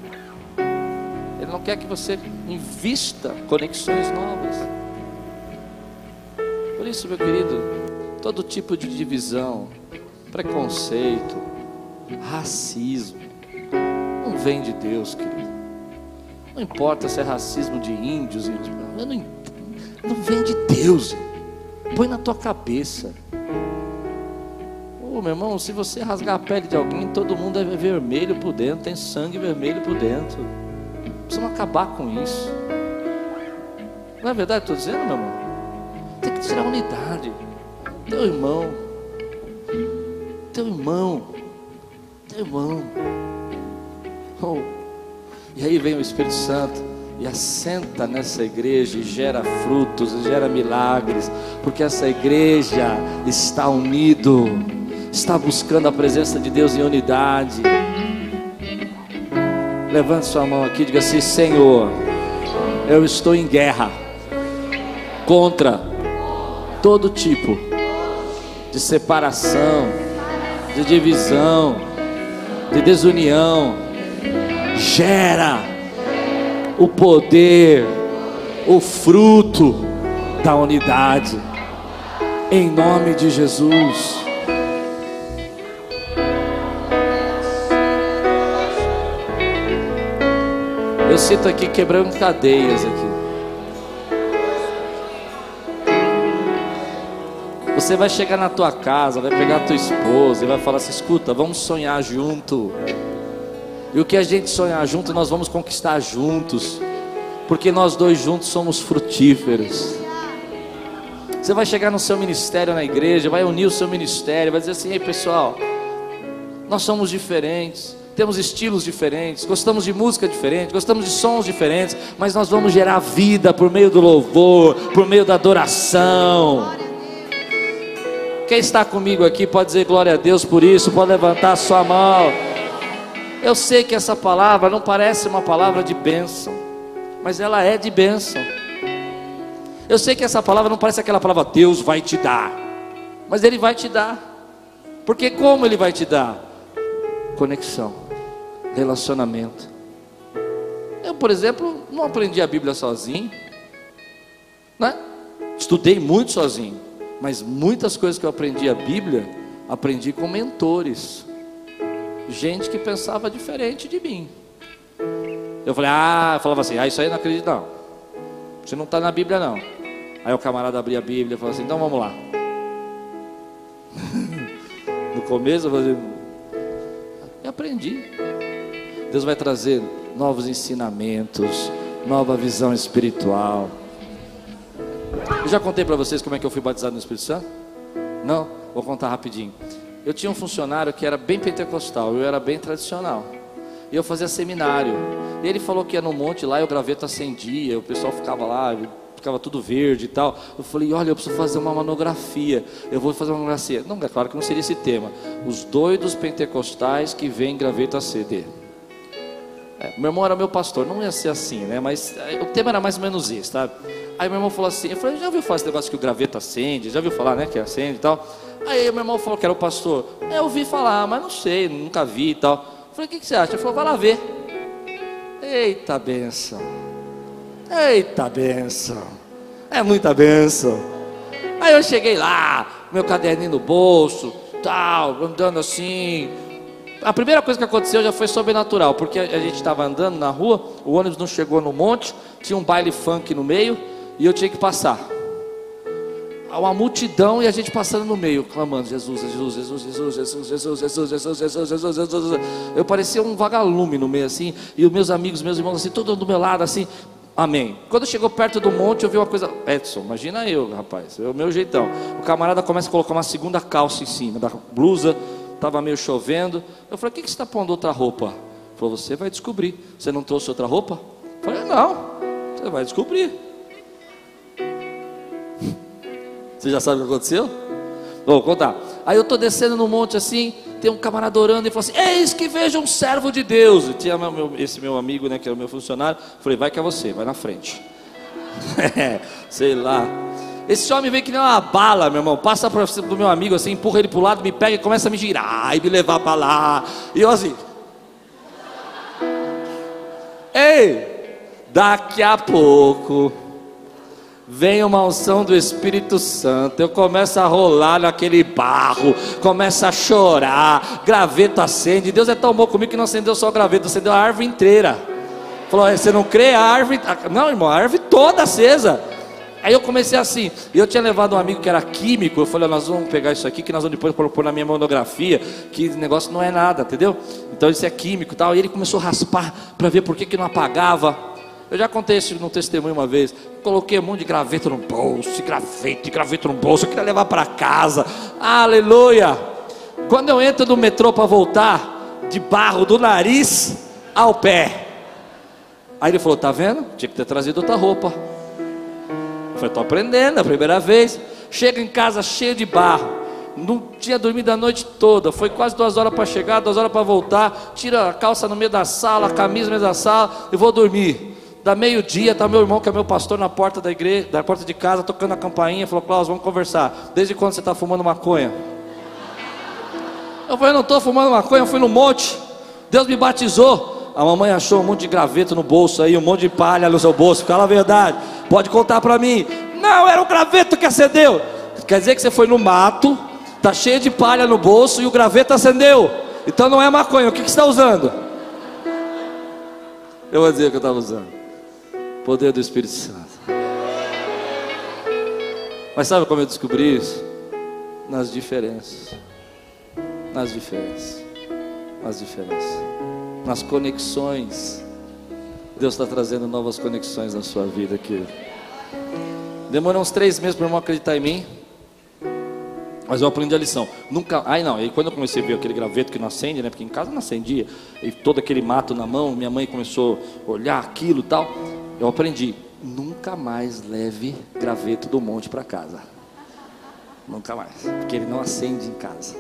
Ele não quer que você invista conexões novas. Por isso, meu querido, todo tipo de divisão, preconceito, racismo, não vem de Deus, querido. Não importa se é racismo de índios, não, não vem de Deus. Põe na tua cabeça. Ô oh, meu irmão, se você rasgar a pele de alguém, todo mundo é vermelho por dentro, tem sangue vermelho por dentro. Precisamos acabar com isso. Não é verdade estou dizendo, meu irmão? Tem que tirar unidade. Teu irmão, teu irmão, teu irmão. Oh. E aí vem o Espírito Santo e assenta nessa igreja e gera frutos, e gera milagres, porque essa igreja está unido, está buscando a presença de Deus em unidade. Levante sua mão aqui e diga assim: Senhor, eu estou em guerra contra todo tipo de separação, de divisão, de desunião gera o poder, o fruto da unidade. Em nome de Jesus. Eu sinto aqui quebrando cadeias aqui. Você vai chegar na tua casa, vai pegar a tua esposa e vai falar assim: escuta, vamos sonhar junto. E o que a gente sonhar junto, nós vamos conquistar juntos. Porque nós dois juntos somos frutíferos. Você vai chegar no seu ministério na igreja, vai unir o seu ministério, vai dizer assim: ei pessoal, nós somos diferentes, temos estilos diferentes, gostamos de música diferente, gostamos de sons diferentes, mas nós vamos gerar vida por meio do louvor, por meio da adoração. Quem está comigo aqui pode dizer glória a Deus por isso, pode levantar a sua mão. Eu sei que essa palavra não parece uma palavra de bênção, mas ela é de bênção. Eu sei que essa palavra não parece aquela palavra Deus vai te dar, mas Ele vai te dar. Porque como Ele vai te dar? Conexão, relacionamento. Eu, por exemplo, não aprendi a Bíblia sozinho, né? Estudei muito sozinho, mas muitas coisas que eu aprendi a Bíblia, aprendi com mentores, gente que pensava diferente de mim. Eu falei, ah, eu falava assim, ah, isso aí eu não acredito não. Você não está na Bíblia não. Aí o camarada abria a Bíblia e falou assim, então vamos lá. no começo eu falei, e aprendi. Deus vai trazer novos ensinamentos, nova visão espiritual. Eu já contei para vocês como é que eu fui batizado no Espírito Santo? Não? Vou contar rapidinho. Eu tinha um funcionário que era bem pentecostal, eu era bem tradicional. E eu fazia seminário. E ele falou que ia no monte lá e o graveto acendia, o pessoal ficava lá, ficava tudo verde e tal. Eu falei, olha, eu preciso fazer uma monografia. Eu vou fazer uma monografia. Não, é claro que não seria esse tema. Os doidos pentecostais que vêm graveto acender. É, meu irmão era meu pastor, não ia ser assim, né? Mas é, o tema era mais ou menos esse, tá? Aí meu irmão falou assim, eu falei, já ouviu falar esse negócio que o graveto acende? Já ouviu falar, né, que acende e tal? Aí meu irmão falou que era o pastor. Eu ouvi falar, mas não sei, nunca vi e tal. Eu falei, o que, que você acha? Ele falou, vai lá ver. Eita benção. Eita benção. É muita benção. Aí eu cheguei lá, meu caderninho no bolso, tal, andando assim, a primeira coisa que aconteceu já foi sobrenatural, porque a gente estava andando na rua, o ônibus não chegou no monte, tinha um baile funk no meio e eu tinha que passar. Uma multidão e a gente passando no meio, clamando: Jesus, Jesus, Jesus, Jesus, Jesus, Jesus, Jesus, Jesus, Jesus, Jesus, Jesus. Eu parecia um vagalume no meio assim, e os meus amigos, meus irmãos assim, todos do meu lado assim. Amém. Quando chegou perto do monte, eu vi uma coisa. Edson, imagina eu, rapaz, é o meu jeitão. O camarada começa a colocar uma segunda calça em cima da blusa estava meio chovendo. Eu falei, o que, que você está pondo outra roupa? Ele falou, você vai descobrir. Você não trouxe outra roupa? Eu falei, não, você vai descobrir. Você já sabe o que aconteceu? Vou contar. Aí eu estou descendo no monte assim, tem um camarada orando e falou assim: Eis que veja um servo de Deus. E tinha meu, esse meu amigo, né, que era meu funcionário. falei: Vai que é você, vai na frente. Sei lá. Esse homem vem que nem uma bala, meu irmão. Passa para o meu amigo assim, empurra ele para o lado, me pega e começa a me girar e me levar para lá. E eu assim. Ei, daqui a pouco vem uma unção do Espírito Santo. Eu começo a rolar naquele barro, começo a chorar, graveto acende. Deus é tão bom comigo que não acendeu só o graveto, acendeu a árvore inteira. Falou, você não crê a árvore? Não, irmão, a árvore toda acesa. Aí eu comecei assim, e eu tinha levado um amigo que era químico, eu falei, nós vamos pegar isso aqui, que nós vamos depois pôr na minha monografia, que negócio não é nada, entendeu? Então isso é químico e tal, e ele começou a raspar para ver por que, que não apagava. Eu já contei isso no testemunho uma vez. Coloquei um monte de graveto no bolso, graveto, graveto no bolso, eu queria levar para casa. Aleluia! Quando eu entro no metrô para voltar, de barro do nariz ao pé. Aí ele falou: Tá vendo? Tinha que ter trazido outra roupa. Eu falei, estou aprendendo, é a primeira vez. Chega em casa cheio de barro. Não tinha dormido a noite toda. Foi quase duas horas para chegar, duas horas para voltar. Tira a calça no meio da sala, a camisa no meio da sala e vou dormir. Da meio-dia, está meu irmão, que é meu pastor, na porta da igreja, da porta de casa, tocando a campainha. Falou, Klaus, vamos conversar. Desde quando você está fumando maconha? Eu falei, eu não estou fumando maconha, eu fui no monte. Deus me batizou. A mamãe achou um monte de graveto no bolso aí, um monte de palha no seu bolso. Fala a verdade. Pode contar para mim. Não, era o graveto que acendeu. Quer dizer que você foi no mato, tá cheio de palha no bolso e o graveto acendeu. Então não é maconha. O que, que você está usando? Eu vou dizer o que eu estava usando. Poder do Espírito Santo. Mas sabe como eu descobri isso? Nas diferenças. Nas diferenças. Nas diferenças. Nas conexões Deus está trazendo novas conexões na sua vida, querido. Demorou uns três meses para eu acreditar em mim. Mas eu aprendi a lição. Nunca. Ai não, e quando eu comecei a ver aquele graveto que não acende, né? Porque em casa não acendia, e todo aquele mato na mão, minha mãe começou a olhar aquilo e tal. Eu aprendi. Nunca mais leve graveto do monte para casa. Nunca mais. Porque ele não acende em casa.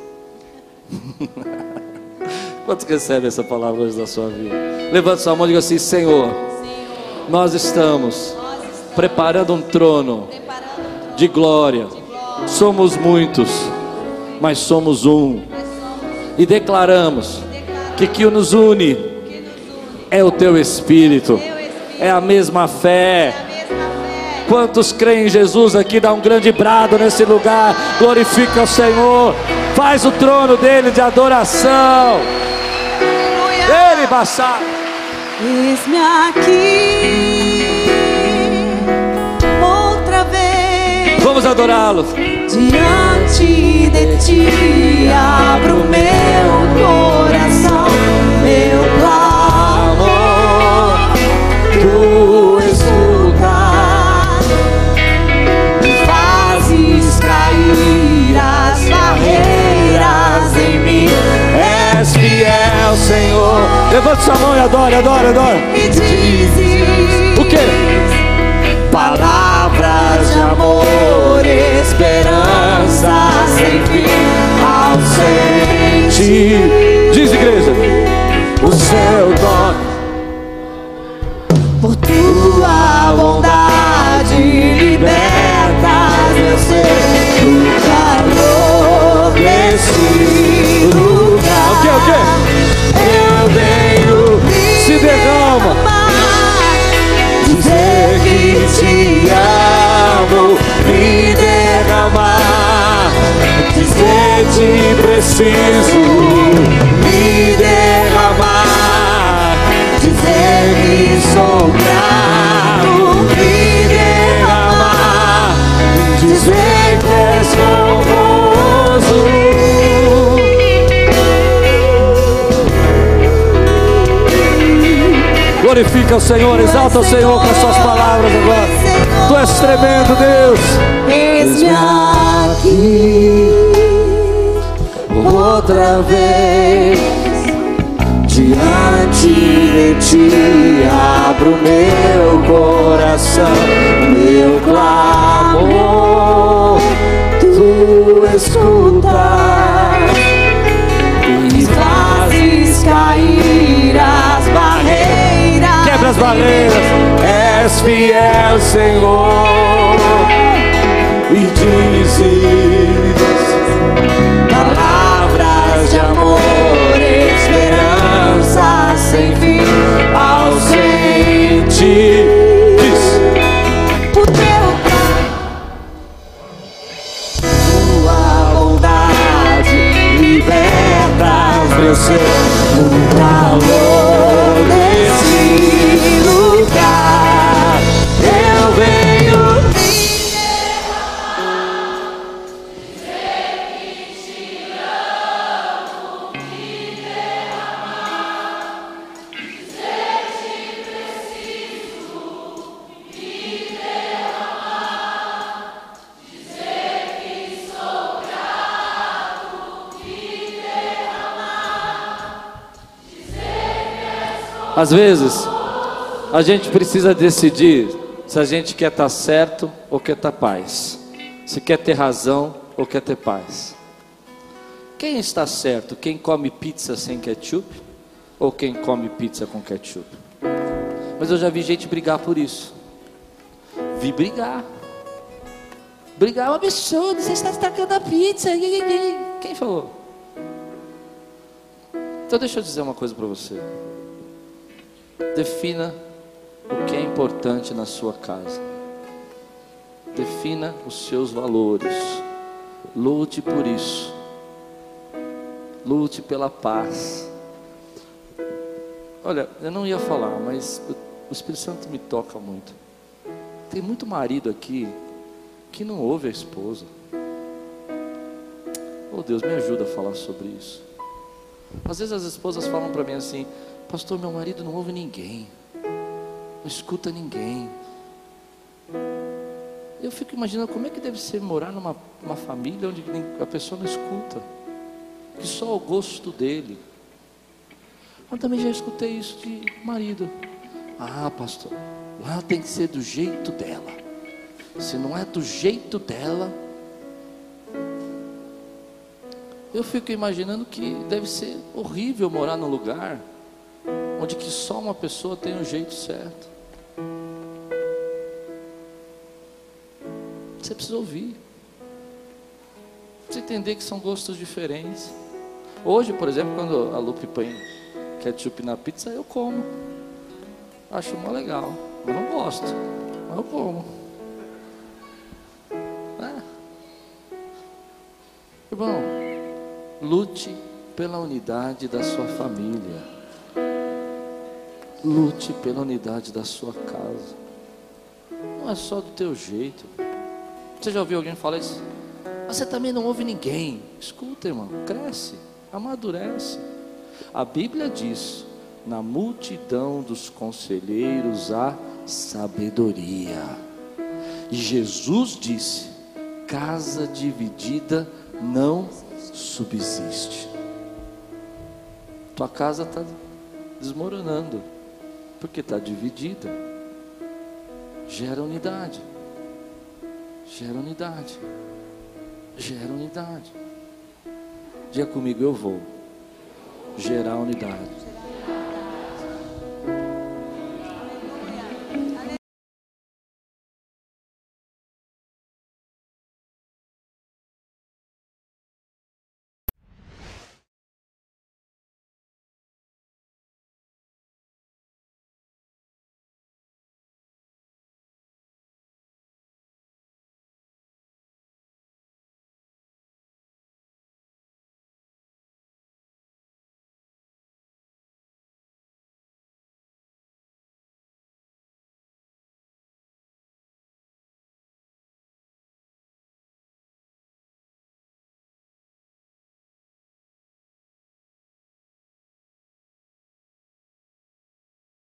Quantos recebem essa palavra hoje da sua vida? Levante sua mão e diga assim: Senhor, Senhor nós, estamos nós estamos preparando um trono de glória. Somos muitos, mas somos um. E declaramos que que nos une é o teu espírito, é a mesma fé. Quantos creem em Jesus aqui? Dá um grande brado nesse lugar. Glorifica o Senhor. Faz o trono dele de adoração. Ele baixar. Eis-me aqui outra vez Vamos adorá-lo. diante de ti. Abro meu coração, meu adore, adore, adore. E dizes O quê? Palavras de amor, esperança sem fim ao sentir Diz, igreja. o seu toque. Te preciso, me derramar. Dizer que sou grato, me derramar. Dizer que és famoso. Glorifica o Senhor, exalta o Senhor com as suas palavras agora. Tu és tremendo, Deus. Eis-me aqui outra vez diante de ti. Abro meu coração, meu clamor. Tu escutas e fazes cair as barreiras. Quebra as barreiras. És fiel, Senhor, e dizes de amor, esperança sem fim sentir. Diz. O meu ser do calor Às vezes, a gente precisa decidir se a gente quer estar certo ou quer estar paz. Se quer ter razão ou quer ter paz. Quem está certo? Quem come pizza sem ketchup ou quem come pizza com ketchup? Mas eu já vi gente brigar por isso. Vi brigar. Brigar é um absurdo, você está destacando a pizza. Quem falou? Então deixa eu dizer uma coisa para você. Defina o que é importante na sua casa. Defina os seus valores. Lute por isso. Lute pela paz. Olha, eu não ia falar, mas o Espírito Santo me toca muito. Tem muito marido aqui que não ouve a esposa. Oh Deus, me ajuda a falar sobre isso. Às vezes as esposas falam para mim assim: Pastor, meu marido não ouve ninguém, não escuta ninguém. Eu fico imaginando como é que deve ser morar numa, família onde a pessoa não escuta, que só o gosto dele. Eu também já escutei isso de marido. Ah, pastor, lá tem que ser do jeito dela. Se não é do jeito dela, eu fico imaginando que deve ser horrível morar num lugar onde que só uma pessoa tem o jeito certo. Você precisa ouvir. Você entender que são gostos diferentes. Hoje, por exemplo, quando a Lupe põe ketchup na pizza, eu como. Acho mó legal. Eu não gosto, mas eu como. É. Irmão, lute pela unidade da sua família. Lute pela unidade da sua casa. Não é só do teu jeito. Você já ouviu alguém falar isso? Mas você também não ouve ninguém. Escuta, irmão, cresce, amadurece. A Bíblia diz: na multidão dos conselheiros há sabedoria. E Jesus disse: casa dividida não subsiste. Tua casa está desmoronando, porque está dividida. Gera unidade, gera unidade, gera unidade. Diga comigo, eu vou gerar unidade.